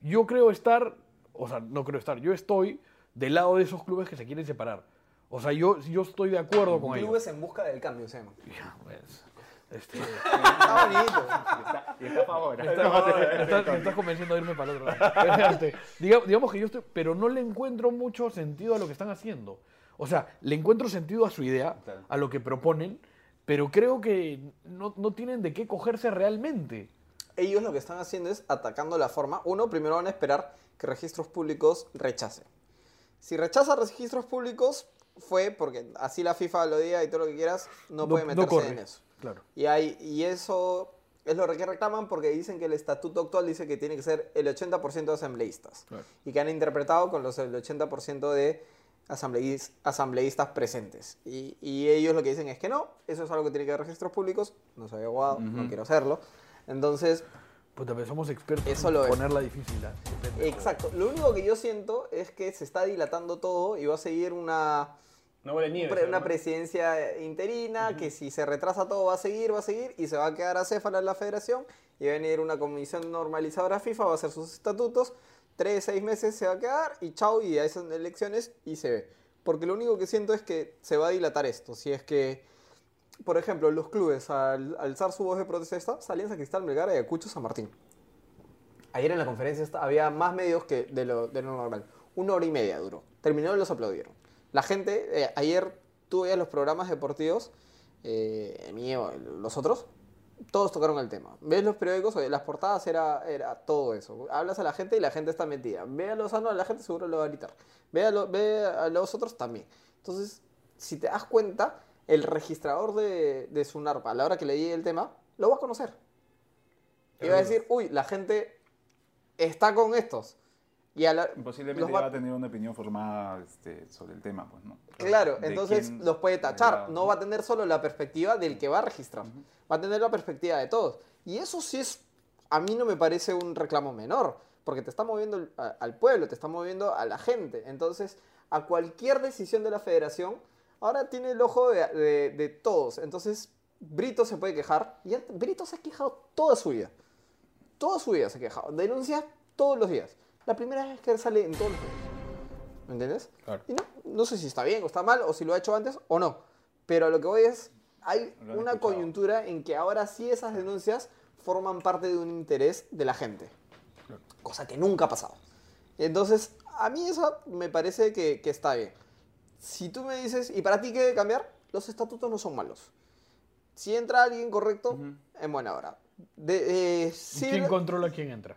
yo creo estar, o sea, no creo estar, yo estoy del lado de esos clubes que se quieren separar. O sea, yo, yo estoy de acuerdo con ellos. Clubes en busca del cambio, se llaman. Ya, pues, este, Está bonito. Y está a favor. me estás, me estás convenciendo de irme para el otro lado. (laughs) Este, diga- digamos que yo estoy, pero no le encuentro mucho sentido a lo que están haciendo. O sea, le encuentro sentido a su idea, Claro. a lo que proponen, pero creo que no, no tienen de qué cogerse realmente. Ellos lo que están haciendo es atacando la forma. Uno, primero van a esperar que registros públicos rechace. Si rechaza registros públicos, fue porque así la FIFA lo diga y todo lo que quieras, no, puede meterse corre. en eso. Claro. Y, hay, y eso es lo que reclaman porque dicen que el estatuto actual dice que tiene que ser el 80% de asambleístas. Claro. Y que han interpretado con los, el 80% de asambleís- asambleístas presentes. Y, y ellos lo que dicen es que no, eso es algo que tiene que ver registros públicos. No soy abogado, no quiero hacerlo. Entonces, Puta, pero somos expertos Eso en lo es. ponerla difícil. ¿ah? Exacto. Lo único que yo siento es que se está dilatando todo y va a seguir una, No huele nieve. pre- una presidencia interina que si se retrasa todo va a seguir, va a seguir y se va a quedar acéfala la federación y va a venir una comisión normalizadora FIFA, va a hacer sus estatutos, tres, seis meses se va a quedar y chau y a esas elecciones y se ve. Porque lo único que siento es que se va a dilatar esto. Si es que, por ejemplo, los clubes al alzar su voz de protesta, Alianza Cristal, Melgar, Ayacucho, San Martín. Ayer en la conferencia había más medios que de lo, de lo normal. Una hora y media duró. Terminó y los aplaudieron. La gente, eh, ayer tuve los programas deportivos, eh, mío, los otros, todos tocaron el tema. Ves los periódicos, las portadas era, era todo eso. Hablas a la gente y la gente está metida. Ve a Lozano, la gente seguro lo va a gritar. Ve a, lo- ve a los otros también. Entonces, si te das cuenta, el registrador de, de Sunarpa, a la hora que leí el tema, lo va a conocer. Y va a decir, uy, la gente está con estos. Y a la, Posiblemente los ya va- a tener una opinión formada este, sobre el tema, pues, ¿no? Claro, De entonces los puede tachar. No va a tener solo la perspectiva del que va a registrar. Va a tener la perspectiva de todos. Y eso sí es, a mí no me parece un reclamo menor, porque te está moviendo al pueblo, te está moviendo a la gente. Entonces, a cualquier decisión de la federación, ahora tiene el ojo de, de- de todos. Entonces, Brito se puede quejar. Y Brito se ha quejado toda su vida. Toda su vida se ha quejado. Denuncia todos los días. La primera vez que sale en todos los medios. ¿Me entiendes? Claro. Y no, no sé si está bien o está mal, o si lo ha hecho antes o no. Pero a lo que voy es, hay una escuchado. coyuntura en que ahora sí esas denuncias forman parte de un interés de la gente. Cosa que nunca ha pasado. Entonces, a mí eso me parece que, que está bien. Si tú me dices, ¿y para ti qué debe cambiar? Los estatutos no son malos. Si entra alguien correcto, en buena hora. De, eh, ¿Quién controla quién entra?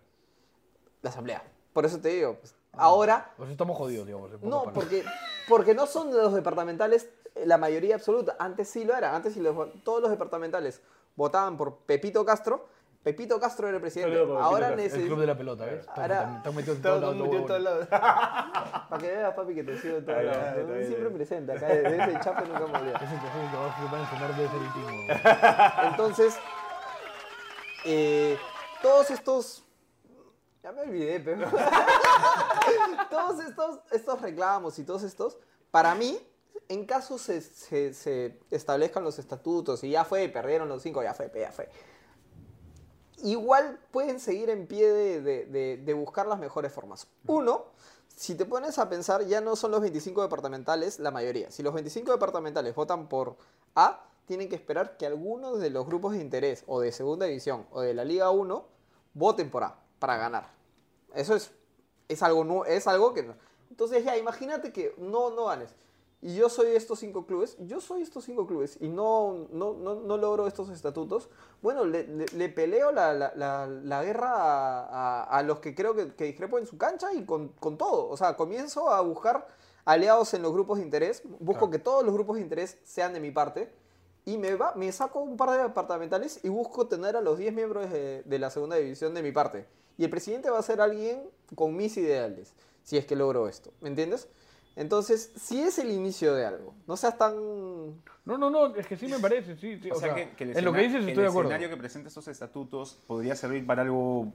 la asamblea. Por eso te digo, pues, ahora Pues estamos jodidos, digamos. no, porque, (laughs) porque no son los departamentales eh, la mayoría absoluta. Antes sí lo era. Antes sí los- todos los departamentales votaban por Pepito Castro. Pepito Castro era el presidente. Saludo por Ahora Pepito El club de la pelota, ¿ves? Ahora- están- metidos en Todo todos el lados. todos huevón. lados. Para que veas, papi, que te sigo en todos lados. ¿no? Siempre presente. Acá de de ese chape nunca me olvido. Que ese que va a van a sonar de ser el timo, huevón. Entonces, eh, todos estos. Ya me olvidé, pero. (laughs) (laughs) todos estos, estos reclamos y todos estos, para mí, en caso se, se- se establezcan los estatutos y ya fue, perdieron los cinco, ya fue, ya fue. Igual pueden seguir en pie de, de- de- de buscar las mejores formas. Uno, si te pones a pensar, ya no son los 25 departamentales la mayoría. Si los 25 departamentales votan por A, tienen que esperar que algunos de los grupos de interés o de segunda división o de la Liga 1 voten por A para ganar. Eso es, es, algo, nu- es algo que... no- Entonces ya, imagínate que no, no ganes. Y yo soy estos cinco clubes, yo soy estos cinco clubes y no, no, no, no logro estos estatutos. Bueno, le, le- le peleo la, la- la- la guerra a, a- a los que creo que, que discrepo en su cancha y con, con todo. O sea, comienzo a buscar aliados en los grupos de interés, busco que todos los grupos de interés sean de mi parte y me, va, me saco un par de departamentales y busco tener a los 10 miembros de, de la segunda división de mi parte. Y el presidente va a ser alguien con mis ideales, si es que logro esto. ¿Me entiendes? Entonces, si es el inicio de algo, no seas tan... No, no, no, es que sí me parece, sí, sí. O, sea, que, que el en lo que dices el estoy de acuerdo. escenario que presenta estos estatutos podría servir para algo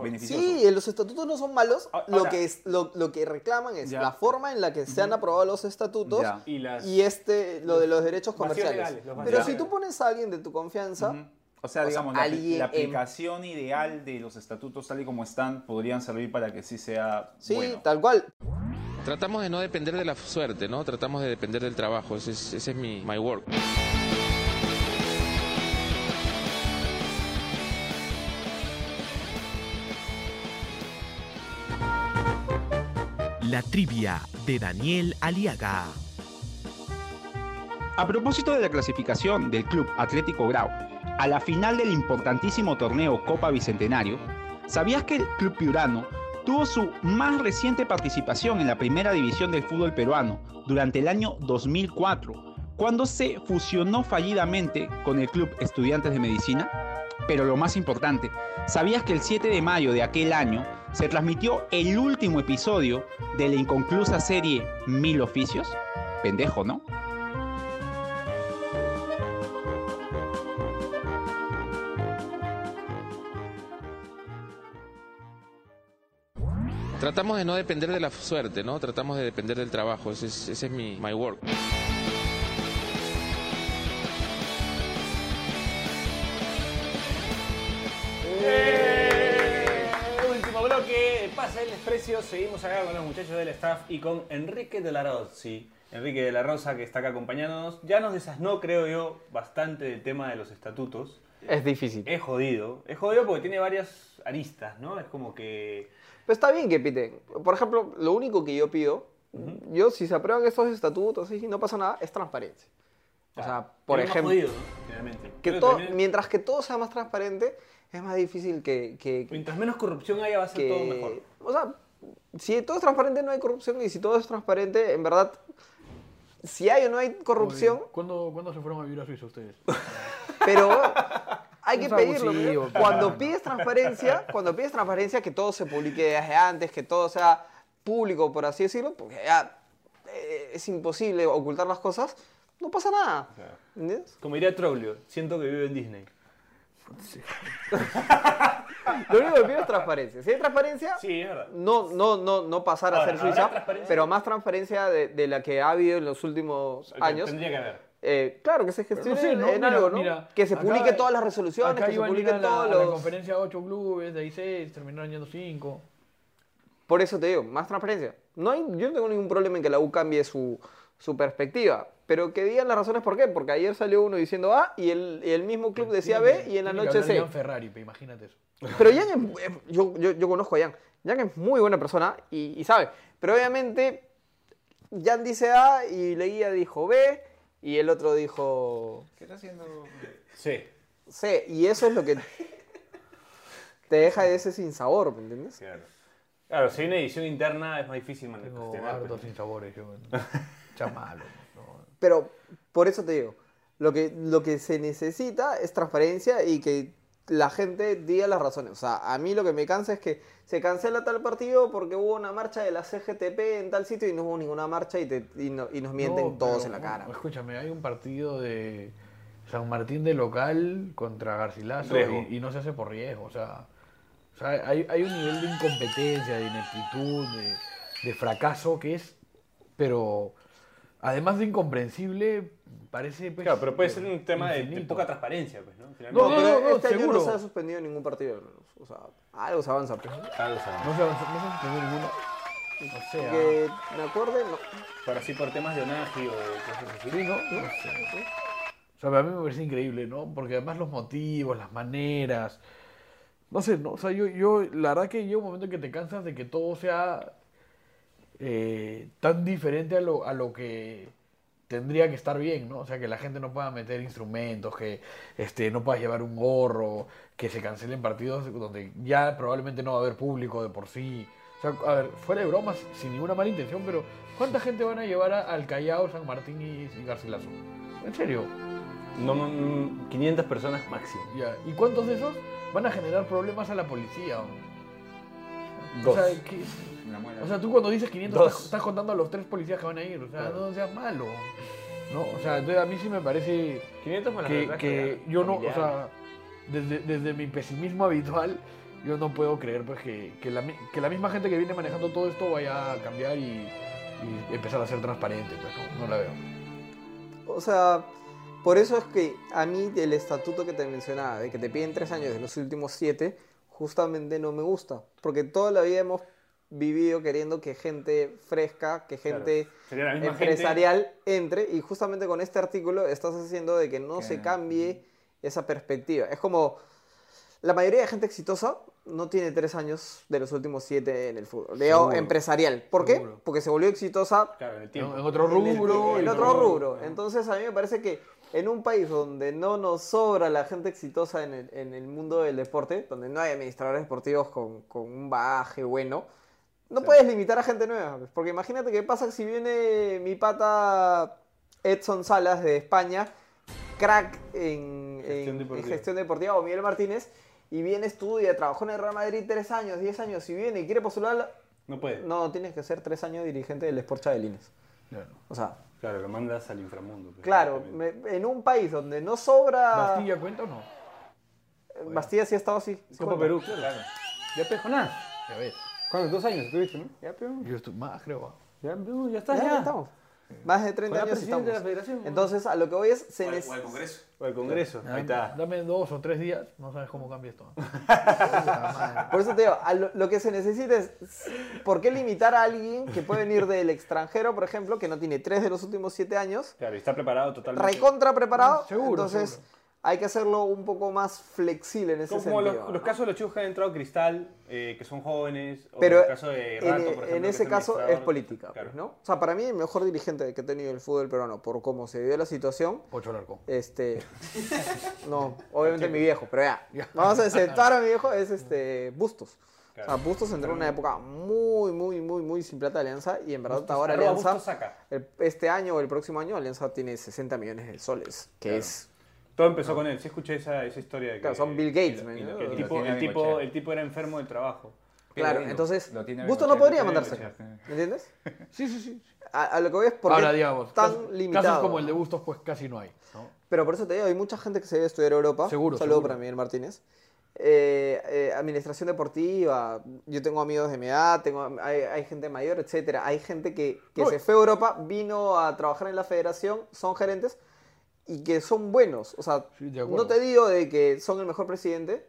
beneficioso. Sí, los estatutos no son malos. Ah, lo, ahora- que es, lo, lo que reclaman es Ya. la forma en la que se han aprobado los estatutos Ya. Y las... y este, lo de los derechos comerciales. legales, los Pero si tú pones a alguien de tu confianza, Ujú. O sea, O sea, digamos, la, en- aplicación ideal de los estatutos tal y como están podrían servir para que sí sea sí, bueno. tal cual. Tratamos de no depender de la suerte, ¿no? Tratamos de depender del trabajo. Ese es, ese es mi my work. La trivia de Daniel Aliaga. A propósito de la clasificación del Club Atlético Grau a la final del importantísimo torneo Copa Bicentenario, ¿sabías que el Club Piurano tuvo su más reciente participación en la primera división del fútbol peruano durante el año 2004, cuando se fusionó fallidamente con el Club Estudiantes de Medicina. Pero lo más importante, ¿sabías que el 7 de mayo de aquel año se transmitió el último episodio de la inconclusa serie Mil Oficios? Pendejo, ¿no? Tratamos de no depender de la suerte, ¿no? Tratamos de depender del trabajo. Ese es, ese es mi my work. Eh, Último bloque, pasa el desprecio. Seguimos acá con los muchachos del staff y con Enrique de la Rossi. Enrique de la Rosa que está acá acompañándonos. Ya nos desasnó, creo yo, bastante del tema de los estatutos. Es difícil. Es jodido. Es jodido porque tiene varias aristas, ¿no? Es como que. Pero está bien que piten. Por ejemplo, lo único que yo pido, yo si se aprueban estos estatutos y no pasa nada, es transparencia. O sea, por es ejemplo, jodido, ¿no? Que todo- también- mientras que todo sea más transparente, es más difícil que... que, Mientras menos corrupción haya, va a ser que- todo mejor. O sea, si todo es transparente no hay corrupción y si todo es transparente, en verdad, si hay o no hay corrupción, ¿Cuándo, ¿Cuándo se fueron a vivir a Suiza ustedes? (laughs) pero hay que pedirlo. abusivo. Cuando pides transparencia, cuando pides transparencia, que todo se publique desde antes, que todo sea público, por así decirlo, porque ya eh, es imposible ocultar las cosas, no pasa nada. ¿Entiendes? Como diría Troglio, siento que vive en Disney. (laughs) Lo único que pido es transparencia. Si hay transparencia, Sí, no, no, no, no pasar a Ahora, ser ¿habrá Suiza, pero más transparencia de, de la que ha habido en los últimos años. Tendría que haber. Eh, claro, que se gestione no sé, ¿no? en Mira, algo, ¿no? mira, que se acá- publique todas las resoluciones, Acá que se iban a la, todos a la los... conferencia 8 clubes, de ahí 6, terminaron yendo 5. Por eso te digo, más transparencia. No hay, yo no tengo ningún problema en que la U cambie su, su perspectiva, pero que digan las razones por qué, porque ayer salió uno diciendo A y el, y el mismo club decía B y en la noche C. Ferrari, pe, imagínate eso. Pero Jan yo, yo, yo conozco a Jan. Jan es muy buena persona y, y sabe. Pero obviamente Jan dice A y Leguía dijo B y el otro dijo ¿Qué está haciendo? Sí. C. Y eso es lo que te deja ese sin sabor, ¿me entiendes? Claro. Claro, si hay una edición interna es más difícil man- Tengo hartos sinsabores yo. (laughs) ¿no? Pero por eso te digo, lo que, lo que se necesita es transparencia y que la gente diga las razones. O sea, a mí lo que me cansa es que se cancela tal partido porque hubo una marcha de la CGTP en tal sitio y no hubo ninguna marcha y, te- y no- y nos mienten No, todos pero, en la cara. Escúchame, hay un partido de San Martín de local contra Garcilaso y, y no se hace por riesgo. O sea, o sea, hay, hay un nivel de incompetencia, de ineptitud, de, de fracaso que es, pero además de incomprensible, parece... Pues, Claro, pero puede ser un tema de, poca transparencia, pues, ¿no? No, Finalmente, No, pero no, este año no se ha suspendido ningún partido. O sea, algo se avanza. Pues. algo se avanza. No se avanzó- no se entendió ninguno. O sea, Que me acuerde, no. Pero así por temas de ONAGI o de cosas así. Sí, ¿no? No sé. O sea, a mí me parece increíble, ¿no? Porque además los motivos, las maneras. No sé, ¿no? O sea, yo, yo, la verdad que llega un momento en que te cansas de que todo sea eh, tan diferente a lo, a lo que tendría que estar bien, ¿no? O sea, que la gente no pueda meter instrumentos, que este, no puedas llevar un gorro, que se cancelen partidos donde ya probablemente no va a haber público de por sí. O sea, a ver, fuera de bromas, sin ninguna mala intención, pero ¿cuánta gente van a llevar a- al Callao, San Martín y, y Garcilaso? ¿En serio? No, mm, 500 personas máximo. Ya. ¿Y cuántos de esos van a generar problemas a la policía? Dos. O sea, ¿qué- Una muela. o sea, tú cuando dices 500 Dos. estás, estás contando a los tres policías que van a ir. O sea, Claro. no seas malo. ¿No? O sea, entonces a mí sí me parece 500 me las que, yo no, o sea, desde, desde mi pesimismo habitual, yo no puedo creer pues que, que la, mi- que la misma gente que viene manejando todo esto vaya a cambiar y, y empezar a ser transparente, pues no, no la veo. O sea, por eso es que a mí el estatuto que te mencionaba, de que te piden tres años de los últimos siete, justamente no me gusta. Porque toda la vida hemos vivido queriendo que gente fresca, que gente empresarial entre, y justamente con este artículo estás haciendo de que no Que- se cambie esa perspectiva. Es como la mayoría de gente exitosa no tiene tres años de los últimos siete en el fútbol. Digo, empresarial. ¿Por qué? Seguro. Porque se volvió exitosa Claro, en el En, tiempo. en otro en el- rubro. en y otro rubro. Entonces a mí me parece que en un país donde no nos sobra la gente exitosa en el, en el mundo del deporte, donde no hay administradores deportivos con, con un bagaje bueno, no puedes limitar a gente nueva. Porque imagínate qué pasa si viene mi pata Edson Salas de España, crack en Gestión en- en deportiva. gestión deportiva, o Miguel Martínez, y viene, estudia, trabajó en el Real Madrid tres años, 10 años, y viene y quiere postular, No puede. no, tienes que ser tres años dirigente del Sport Chabelines. Claro. O sea, Claro, lo mandas al inframundo. pues, Claro, me- en un país donde no sobra. ¿Bastilla cuenta o no? Bastilla sí ha estado así. sí Copa cuenta. Perú, claro. Ya pejo nada. Ya ves. ¿Cuántos? Dos años tuviste, ¿no? Ya, pero. Yo estoy más, creo. Ya, pero, ya estás, Ya, ya. ya estamos. Más de 30 Con la años presidenta de la estamos. federación. Entonces, a lo que voy es. Se O al, nec- o al Congreso. O el Congreso. Ahí está. Dame dos o tres días, no sabes cómo cambia esto. (laughs) Por eso te digo, a lo, lo que se necesita es. ¿Por qué limitar a alguien que puede venir del extranjero, por ejemplo, que no tiene tres de los últimos siete años? Claro, y está preparado totalmente. Recontra preparado. Seguro, Entonces, seguro. Hay que hacerlo un poco más flexible en ese Como sentido. los, ¿no? los casos de los chicos que han entrado a Cristal, eh, que son jóvenes, o Pero el caso de en, Rato, por ejemplo. en ese es caso es política, Claro. ¿no? O sea, para mí el mejor dirigente que ha tenido el fútbol peruano, por cómo se dio la situación, Pocho Larco. este, (laughs) no, obviamente mi viejo, pero ya, vamos a (laughs) aceptar a mi viejo, es este, Bustos. O sea, Bustos entró en una época muy, muy, muy, muy sin plata de Alianza y en verdad ahora Alianza, Bustos saca. el- este año o el próximo año Alianza tiene 60 millones de soles, que es, Todo empezó con él. Sí escuché esa, esa historia de que... Claro, son Bill Gates, que- man, que- ¿no? que el, Lo tipo, el, tipo, el tipo era enfermo del trabajo. claro, entonces, Bustos no podría mandarse. ¿me entiendes? Sí, sí, sí. A, a lo que voy es porque Ahora, digamos, tan casos, limitado. casos como el de Bustos, pues casi no hay. ¿no? Pero por eso te digo, hay mucha gente que se debe estudiar a Europa. Seguro, saludo seguro. para Miguel Martínez. Eh, eh, administración deportiva, yo tengo amigos de mi edad, tengo, hay, hay gente mayor, etcétera. Hay gente que, que No, se fue a Europa, vino a trabajar en la federación, son gerentes y que son buenos. O sea, Sí, no te digo de que son el mejor presidente,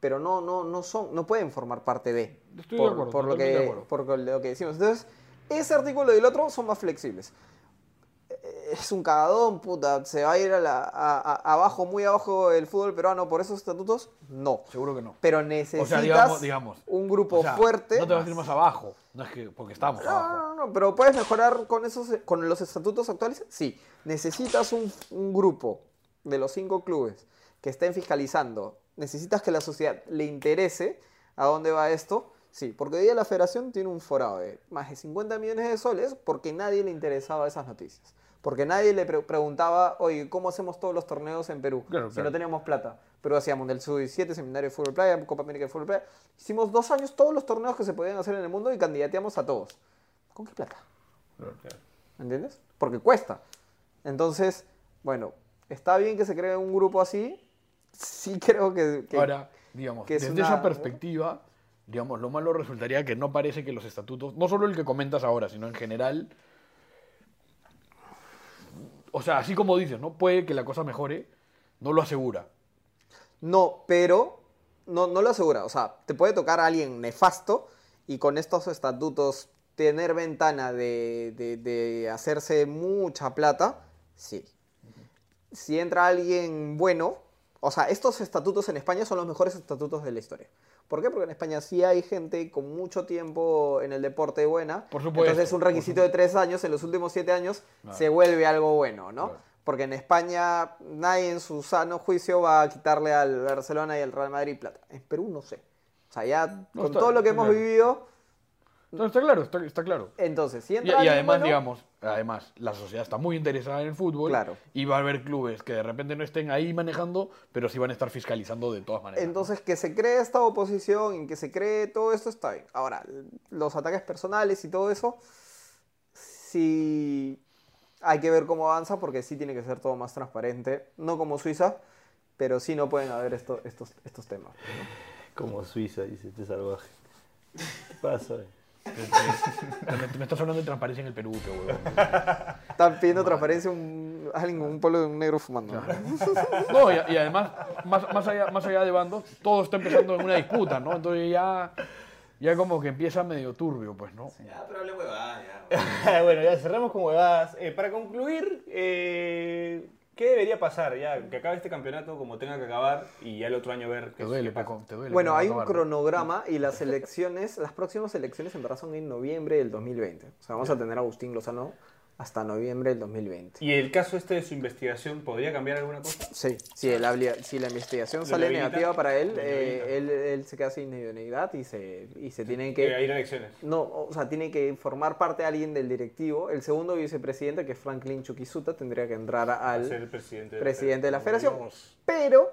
pero no, no, no son, no pueden formar parte de. Estoy de por, acuerdo, por lo totalmente de que, acuerdo. por lo que decimos. Entonces, ese artículo y el otro son más flexibles es un cagadón, puta, se va a ir a la- a- a- abajo, muy abajo el fútbol peruano por esos estatutos, no. Seguro que no. Pero necesitas digamos- digamos, un grupo O sea, fuerte. No te vas a ir más abajo. No es que porque estamos No, abajo. no, no, pero puedes mejorar con esos, con los estatutos actuales. Sí, necesitas un, un grupo de los cinco clubes que estén fiscalizando. Necesitas que la sociedad le interese a dónde va esto. Sí, porque hoy día la federación tiene un forado de más de 50 millones de soles porque nadie le interesaba esas noticias. Porque nadie le pre- preguntaba, oye, ¿cómo hacemos todos los torneos en Perú? Claro, si claro. no teníamos plata. Pero hacíamos del Sub-17, Seminario de Fútbol Playa, Copa América de Fútbol Playa. Hicimos dos años todos los torneos que se podían hacer en el mundo y candidateamos a todos. ¿Con qué plata? ¿Entiendes? Porque cuesta. Entonces, bueno, está bien que se cree un grupo así. Sí creo que... que- Ahora, digamos, que es desde una- esa perspectiva, digamos, lo malo resultaría que no parece que los estatutos, no solo el que comentas ahora, sino en general, o sea, así como dices, ¿no? Puede que la cosa mejore, no lo asegura. No, pero no, no lo asegura. O sea, te puede tocar a alguien nefasto y con estos estatutos tener ventana de, de- de hacerse mucha plata, sí. Si entra alguien bueno, o sea, estos estatutos en España son los mejores estatutos de la historia. ¿Por qué? Porque en España sí hay gente con mucho tiempo en el deporte buena. Por supuesto, Entonces un requisito de tres años, en los últimos siete años, se vuelve algo bueno, ¿no? Porque en España nadie en su sano juicio va a quitarle al Barcelona y al Real Madrid plata. En Perú no sé. O sea, ya No, con todo lo que hemos claro. vivido, No, está claro, está, está claro. entonces, si Y, entra y alguien además, bueno, digamos, además, la sociedad está muy interesada en el fútbol Claro. y va a haber clubes que de repente no estén ahí manejando, pero sí van a estar fiscalizando de todas maneras. ¿no? Entonces, que se cree esta oposición y que se cree todo esto está bien. Ahora, los ataques personales y todo eso, sí hay que ver cómo avanza porque sí tiene que ser todo más transparente. No como Suiza, pero sí no pueden haber esto- estos, estos temas. Como Suiza, dice este salvaje. Pasa. Me, me estás hablando de transparencia en el Perú, qué huevón. Están pidiendo transparencia un, alguien un polo de un negro fumando. No, y, y además, más, más, allá, más allá de bandos, todo está empezando en una disputa, ¿no? Entonces ya, ya como que empieza medio turbio, pues, ¿no? Ya, pero hable huevada, ya. (laughs) bueno, ya cerramos con huevadas. Eh, para concluir, eh, ¿Qué debería pasar ya? Que acabe este campeonato como tenga que acabar y ya el otro año ver Te qué duele, qué pasa. Paco, te duele. Bueno, hay un acabar. cronograma y las elecciones, las próximas elecciones en verdad son en noviembre del 2020. O sea, vamos a tener a Agustín Lozano hasta noviembre del 2020. ¿Y el caso este de su investigación podría cambiar alguna cosa? Sí, si, el si la investigación ¿Lo sale negativa para él, eh, él, él se queda sin idoneidad y se, y se tiene Que ir a elecciones. No, o sea, tiene que formar parte alguien del directivo. El segundo vicepresidente, que es Franklin Chukisuta, tendría que entrar A al ser el presidente. de la de federación. Pero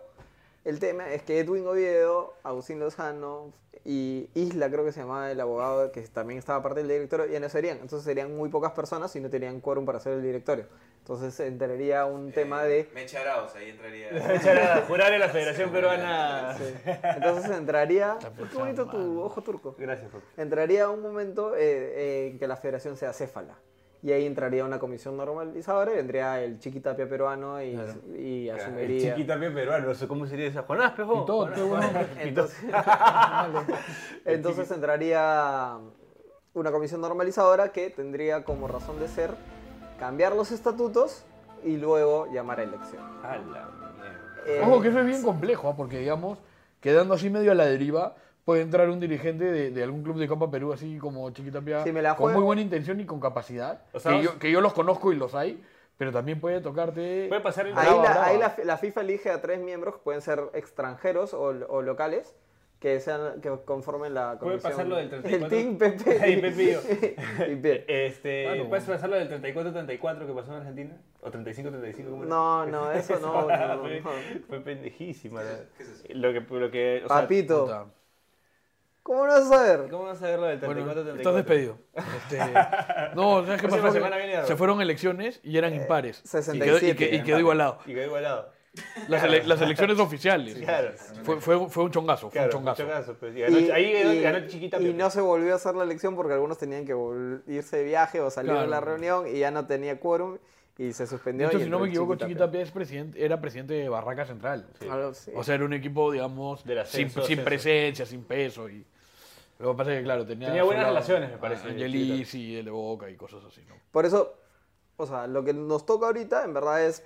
el tema es que Edwin Oviedo, Agustín Lozano y Isla, creo que se llamaba el abogado, que también estaba parte del directorio, ya no serían. Entonces serían muy pocas personas y no tenían quórum para ser el directorio. Entonces entraría un tema de... Mecha Arauz, ahí entraría. (laughs) Echar a jurar en la Federación Peruana. Entonces entraría... Qué bonito tu ojo turco. Gracias, Paco. Entraría un momento eh, eh, en que la federación sea céfala. Y ahí entraría una comisión normalizadora y vendría el chiquitapia peruano y, y El asumiría... chiquitapia peruano, no sé cómo sería esa. Jonás, pejo. Y todo. (laughs) Entonces, entonces entraría una comisión normalizadora que tendría como razón de ser cambiar los estatutos y luego llamar a elección. A la mierda. Eh, Ojo que eso es bien complejo, ¿ah? porque digamos, quedando así medio a la deriva, puede entrar un dirigente de, de algún club de Copa Perú, así como Chiquitapia, Si con muy buena intención y con capacidad, O sea, que, yo, que yo los conozco y los hay, pero también puede tocarte... Puede pasar el. Ahí, Brava, la, brava. ahí la, la FIFA elige a tres miembros que pueden ser extranjeros o, o locales que sean que conformen la Puede comisión. pasar lo del 34. (laughs) El Team Pepe. (laughs) Pepe y yo. (laughs) y Pe- Este, Claro. ¿Puedes pasar lo del 34-34 que pasó en Argentina? ¿O 35-35? ¿cómo era? No, no, eso no. no, fue, no. fue pendejísima. la- ¿Qué es eso? Lo que, lo que, o sea, Papito. ¿Cómo no vas a saber? ¿Cómo vas a ver lo del 34-34? Bueno, estás despedido. Este, no, ¿sabes qué pasó? Se fueron elecciones y eran impares. Y quedó, y 67. que- y quedó igualado. Y quedó igualado. Las, ele- las elecciones oficiales. Claro. Fue, fue, fue un chongazo, fue Claro, un chongazo. chongazo, pues. Y ganó- ahí ganó, ganó Chiquita y no se volvió a hacer la elección porque algunos tenían que irse de viaje o salir de Claro. la reunión y ya no tenía quórum y se De suspendió. hecho, y si no me equivoco, Chiquitapia. Es presidente, era presidente de Barraca Central. Así. O sea, era un equipo, digamos, sin, ascenso, sin presencia, sin peso. Y... Lo que pasa es que, claro, tenía. Tenía buenas relaciones, me parece, Angelis y el de Boca y cosas así, ¿no? Por eso, o sea, lo que nos toca ahorita en verdad es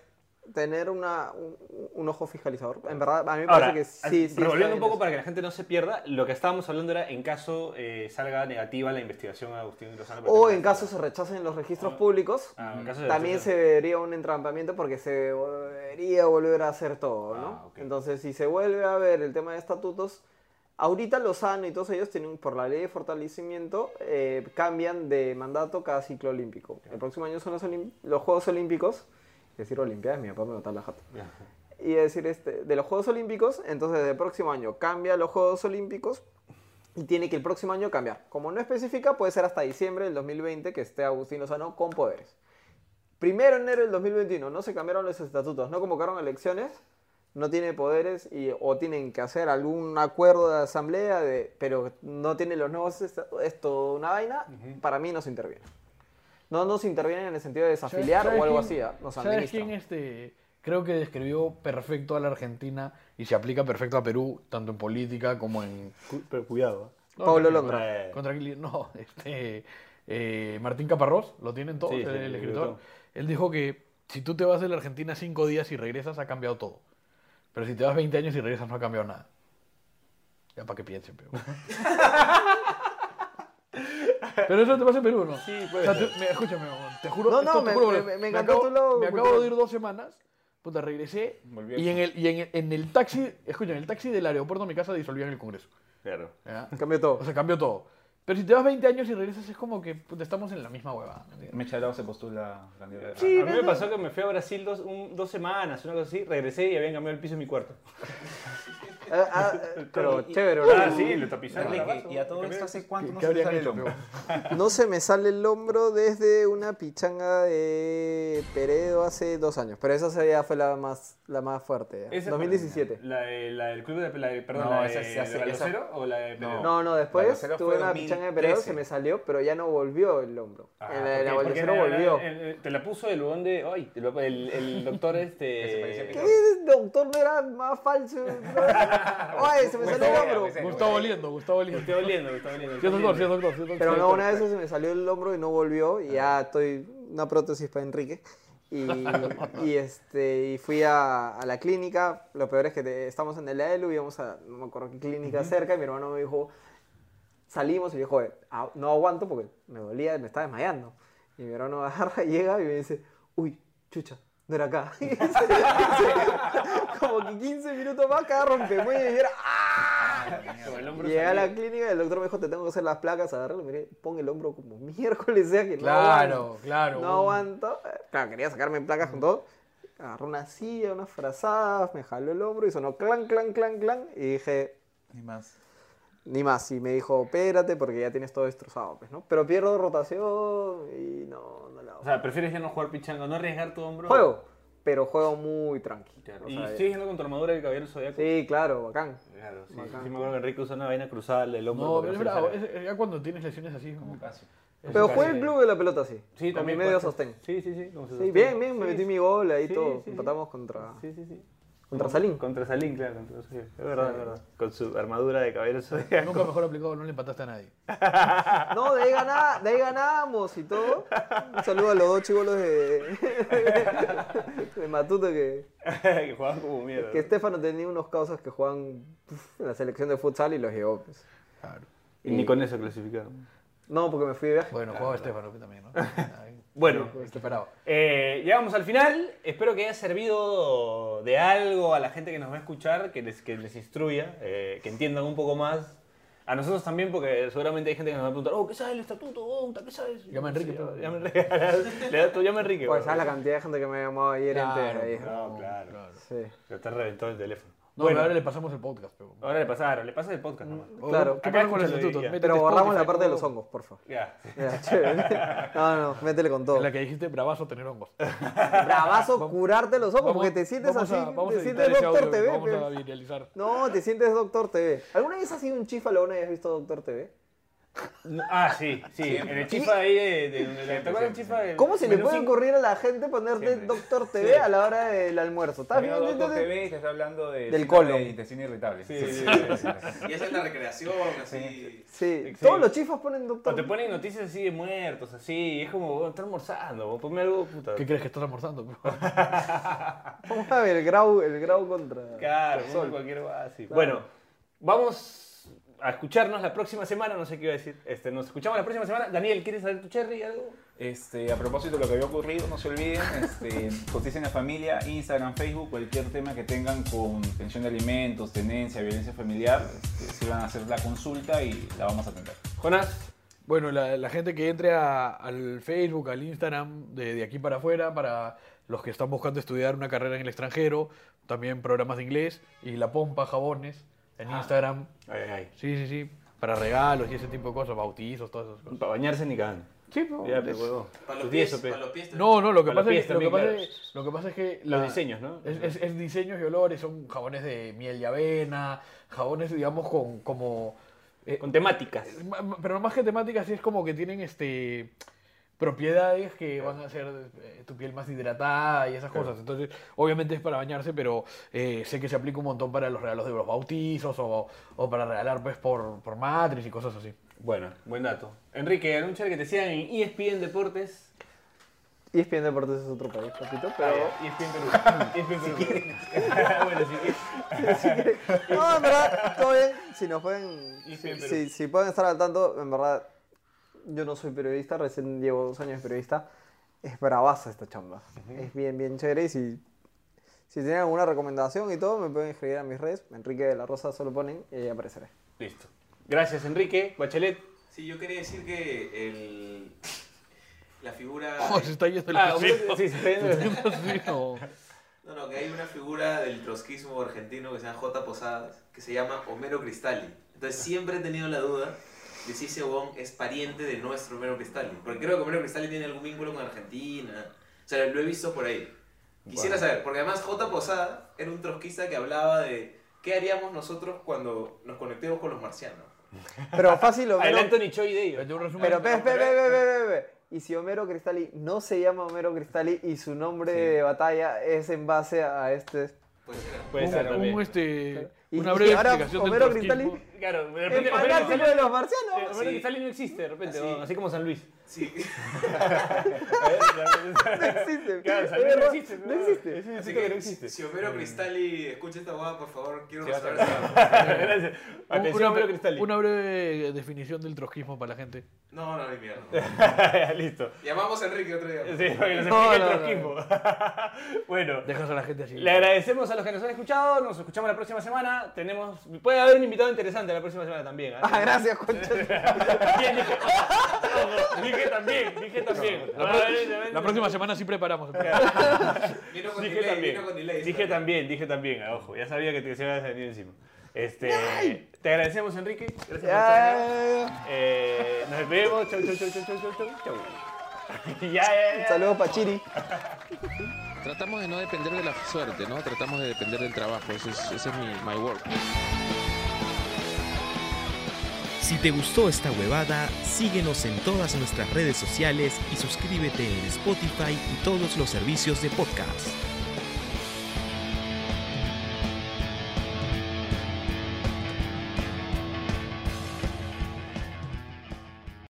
tener una, un, un ojo fiscalizador. En verdad, a mí me parece Ahora, que sí, sí. revolviendo un poco eso. para que la gente no se pierda, lo que estábamos hablando era en caso eh, salga negativa la investigación a Agustín Lozano. O en caso se rechacen los registros públicos, Ah, en caso también se vería un entrampamiento porque se debería volver a hacer todo, ¿no? Ah, ok. Entonces, si se vuelve a ver el tema de estatutos, ahorita Lozano y todos ellos tienen, por la ley de fortalecimiento, eh, cambian de mandato cada ciclo olímpico. El próximo año son los, Juegos Olímpicos, es decir, Olimpiadas, mi papá me botó la jata. Y es decir, este, de los Juegos Olímpicos, entonces el próximo año cambia los Juegos Olímpicos y tiene que el próximo año cambiar. Como no especifica, puede ser hasta diciembre del 2020 que esté Agustín Lozano con poderes. Primero de enero del 2021, no se cambiaron los estatutos, no convocaron elecciones, no tiene poderes y, o tienen que hacer algún acuerdo de asamblea, de, pero no tiene los nuevos esto, una vaina, para mí no se interviene. No nos intervienen en el sentido de desafiliar ¿Sabes o algo quién- así, ah, nos ¿Sabes quién este, creo que describió perfecto a la Argentina y se aplica perfecto a Perú, tanto en política como en... Pero cuidado. ¿eh? No, Pablo Londra. Contra quién- no, (laughs) este, eh, Martín Caparrós, lo tienen todos, Sí, el, el lo escritor. Él dijo que si tú te vas de la Argentina cinco días y regresas, ha cambiado todo. Pero si te vas 20 años y regresas, no ha cambiado nada. Ya para que piensen, pero. (laughs) pero eso te pasa en Perú, ¿no? Sí, O sea, te- me- escúchame, te juro. No, no, esto me- juro, me- bro. me- me encantó acabo, tu lado me acabo de ir dos semanas. Puta, regresé. Volvió Y en el, y en el, en el taxi, escúchame, en el taxi del aeropuerto a mi casa disolvían el Congreso. Claro. ¿ya? Cambió todo. O sea, cambió todo. Pero si te vas 20 años y regresas, es como que puta, estamos en la misma hueva. Mecha Arauz se postula candidato. a mí me pasó que me fui a Brasil dos, un- dos semanas, una cosa así, regresé y habían cambiado el piso en mi cuarto. (laughs) Ah, ah, (laughs) pero chévere, Ah, ¿no? sí, lo tapizaron. ¿y a todo esto hace cuánto no ¿Qué se habrían sale el hombro? No se me sale el hombro desde una pichanga de Peredo hace dos años, pero esa ya fue la más, la más fuerte. Esa fue 2017. La, de- la del club de. De- perdón, No, la de, esa se hace- de esa- o la de Peredo? No, no, después tuve una pichanga de Peredo, 2013. se me salió, pero ya no volvió el hombro. Ah, la de la volvió. el- te la puso el huevón de. Ay, el, el, el doctor (laughs) este. ¿Qué doctor no era más falso? Oye, se me salió el hombro. Gustavo Liendo, Gustavo Liendo. Está doliendo, está doliendo. Sí, doctor, sí, doctor. sí. Pero no, una vez se me salió el hombro y no volvió y ya estoy una prótesis para Enrique. Y, y, este, y fui a, a la clínica. Lo peor es que te- estamos en el ELU y íbamos a, no me acuerdo qué clínica cerca. Y mi hermano me dijo, salimos y me dijo, "Joder, no aguanto porque me dolía, me estaba desmayando. Y mi hermano agarra, llega y me dice, uy, chucha, era acá. (laughs) Como que 15 minutos más cada rompemuelle y era ¡ah! Llegué a la clínica y el doctor me dijo, te tengo que hacer las placas, agarrarlo, miré, pon el hombro como (laughs) miércoles sea que no Claro, aguanto. claro. No aguanto. Claro, quería sacarme placas con todo. Agarró una silla, unas frazadas, me jaló el hombro y sonó clan, clan, clan, clan. Y dije, Ni más. Ni más. Y me dijo, espérate porque ya tienes todo destrozado, pues, ¿no? Pero pierdo rotación y no, no la hago. O sea, prefieres ya no jugar pichanga, no arriesgar tu hombro. juego, pero juego muy tranqui. Claro. ¿Y sigues yendo con tu armadura del caballero zodiaco? Sí, claro, bacán. Claro, sí. Bacán. Sí me acuerdo que Enrique usa una vaina cruzada del hombro. No, pero es bravo. es- ya cuando tienes lesiones así, como Caso. eso Pero casi- jugué el club de la pelota así. Sí, con también mi medio sostén. Sí, sí, sí. como se Sí, sostiene. bien, bien, me Sí, metí mi gol ahí sí, todo. sí, sí. Empatamos contra, Sí, sí, sí. Contra Salín. Contra Salín, claro. Contra. Es verdad, es verdad. Con su armadura de caballero zodiaco. Nunca mejor aplicado, no le empataste a nadie. (laughs) No, de ahí, ganá- de ahí ganamos y todo. Un saludo a los dos chivolos de, de Matuto que, que jugaban como mierda. que Estefano tenía unos causas que juegan puf, en la selección de futsal y los llevó. pues. Claro. Y ni con eso clasificaron. No, porque me fui de viaje. Bueno, jugaba Estefano que también, ¿no? (laughs) Bueno. Eh, llegamos al final. Espero que haya servido de algo a la gente que nos va a escuchar, que les, que les instruya, eh, que entiendan un poco más. A nosotros también, porque seguramente hay gente que nos va a preguntar, oh, ¿qué sabe el estatuto? Oh, ¿qué sabes? Llama a Enrique, Sí, llama a Enrique. Le das tú, llama a Enrique. Pues sabes la cantidad de gente que me ha llamado ayer Claro, entera. No, claro. Sí. Se te reventó el teléfono. No, bueno, pero ahora le pasamos el podcast. Pero... ahora le pasaron, le pasa el podcast nomás. Claro. ¿Qué Acá pasa con el. Métete Pero borramos la parte de los hongos, por favor. Ya. (laughs) Ya, chévere. No, no, métele con todo. En la que dijiste bravazo tener hongos. (laughs) Bravazo, curarte los ojos, porque te sientes vamos así, a- vamos te sientes Doctor audio, TV. Vamos a pe. viralizar. No, te sientes Doctor TV. ¿Alguna vez has sido un chifalo o no hayas visto Doctor TV? Ah, sí, sí. En el chifa ahí de. de, de- ¿Te acuerdas del chifa? del ¿Cómo se le menú puede ocurrir a la gente ponerte Siempre. Doctor TV a la hora del almuerzo? ¿Estás Amigo viendo? Doctor TV te está hablando de Del síndrome colon. de intestino irritable. Sí, sí, sí. Y esa es la recreación, así. Sí, Sí. todos los chifas ponen O Doctor te ponen noticias así de muertos, así, y es como, bueno, está almorzando, ponme algo, puta. ¿Qué crees que estás almorzando? (laughs) Vamos a ver el grau, el grau contra Claro, sol. cualquier. Claro. Bueno, vamos a escucharnos la próxima semana, no sé qué iba a decir. Este, nos escuchamos la próxima semana. Daniel, ¿quieres saber tu cherry algo? Este, a propósito de lo que había ocurrido, no se olviden, este, (laughs) Justicia en la Familia, Instagram, Facebook, cualquier tema que tengan con pensión de alimentos, tenencia, violencia familiar, este, se van a hacer la consulta y la vamos a atender. Jonás, Bueno, la, la gente que entre a- al Facebook, al Instagram, de, de aquí para afuera, para los que están buscando estudiar una carrera en el extranjero, también programas de inglés y La Pompa Jabones en Instagram. ay, ay, Sí, sí, sí. Para regalos y ese tipo de cosas, bautizos, todas esas cosas. para bañarse ni cagando. Sí, pero- Ya, pero huevo. Para los 10 pies, para los pies. No, no, lo que, pasa es, lo, que también, pasa es, lo que pasa es que... Los diseños, ¿no? Es, es- es diseños y olores, son jabones de miel y avena, jabones, digamos, con como... eh, Con temáticas. Pero más que temáticas, sí es como que tienen este propiedades que van a hacer eh, tu piel más hidratada y esas cosas. Entonces, obviamente es para bañarse, pero eh, sé que se aplica un montón para los regalos de los bautizos o, o para regalar pues por, por matriz y cosas así. Bueno, buen dato. Enrique, anuncia que te sigan en E ESPN Deportes. ESPN Deportes es otro país, papito, pero... ESPN Perú. (laughs) ESPN Perú. (laughs) bueno, si quieres. No, en verdad, todo bien. Si nos pueden... ESPN Perú. Si, si pueden estar al tanto, en verdad, yo no soy periodista, recién llevo dos años de periodista. Es bravaza esta chamba. Es bien, bien chévere y si... Si tienen alguna recomendación y todo, me pueden escribir a mis redes. Enrique de la Rosa solo ponen y ahí apareceré. Listo. Gracias, Enrique. Bachelet. Sí, yo quería decir que el, la figura... (laughs) Oh, se está yendo el Ah, deseo. sí, se está yendo. No. (laughs) (laughs) No, no, que hay una figura del trotskismo argentino que se llama J. Posadas, que se llama Homero Cristalli. Entonces siempre he tenido la duda de si ese huevón es pariente de nuestro Homero Cristalli. Porque creo que Homero Cristalli tiene algún vínculo con Argentina. O sea, lo he visto por ahí. Quisiera saber, porque además J. Posada era un trotskista que hablaba de qué haríamos nosotros cuando nos conectemos con los marcianos. (laughs) Pero fácil, El Homero... Anthony Choi de ellos. Un. Pero, pe, pe, pe. Y si Homero Cristalli no se llama Homero Cristalli y su nombre de batalla es en base a este... Puede ser. Puede un, ser también. un, este, Y- una y breve ahora explicación del Homero. Cristalli- Claro, de El repente Homero fanático Cristalli- de los eh, marcianos. Homero Sí. Cristalli no existe de repente, Así. ¿no? así como San Luis. Sí. (laughs) No existe. (laughs) Claro, San Es Luis no existe. No existe. Así que no existe. si Homero Cristalli escucha esta guada, por favor, quiero Sí, saber. (laughs) Gracias. Una, Homero Cristalli. una breve definición del trotskismo para la gente. No, no, ni mierda. Listo. Llamamos a Enrique otro día. Sí, para que nos No, explique el no, no. trotskismo. bueno. Dejas a la gente así. Le agradecemos a los que nos han escuchado, nos escuchamos la próxima semana tenemos. Puede haber un invitado interesante la próxima semana también. ¿eh? Ah, gracias, concha. también, dije, dije también, dije también. Ah, la, próxima semana sí preparamos. Dije también. Dije también, ah, ojo. Ya sabía que te se iba a venir encima. Este, te agradecemos, Enrique. Gracias por estar eh, nos vemos. Chau, chau, chau, chau, chau, chau, chau. ya, ya. (laughs) Saludos para Chiri. (laughs) Tratamos de no depender de la suerte, ¿no? Tratamos de depender del trabajo. Ese es, es mi my work. Si te gustó esta huevada, síguenos en todas nuestras redes sociales y suscríbete en Spotify y todos los servicios de podcast.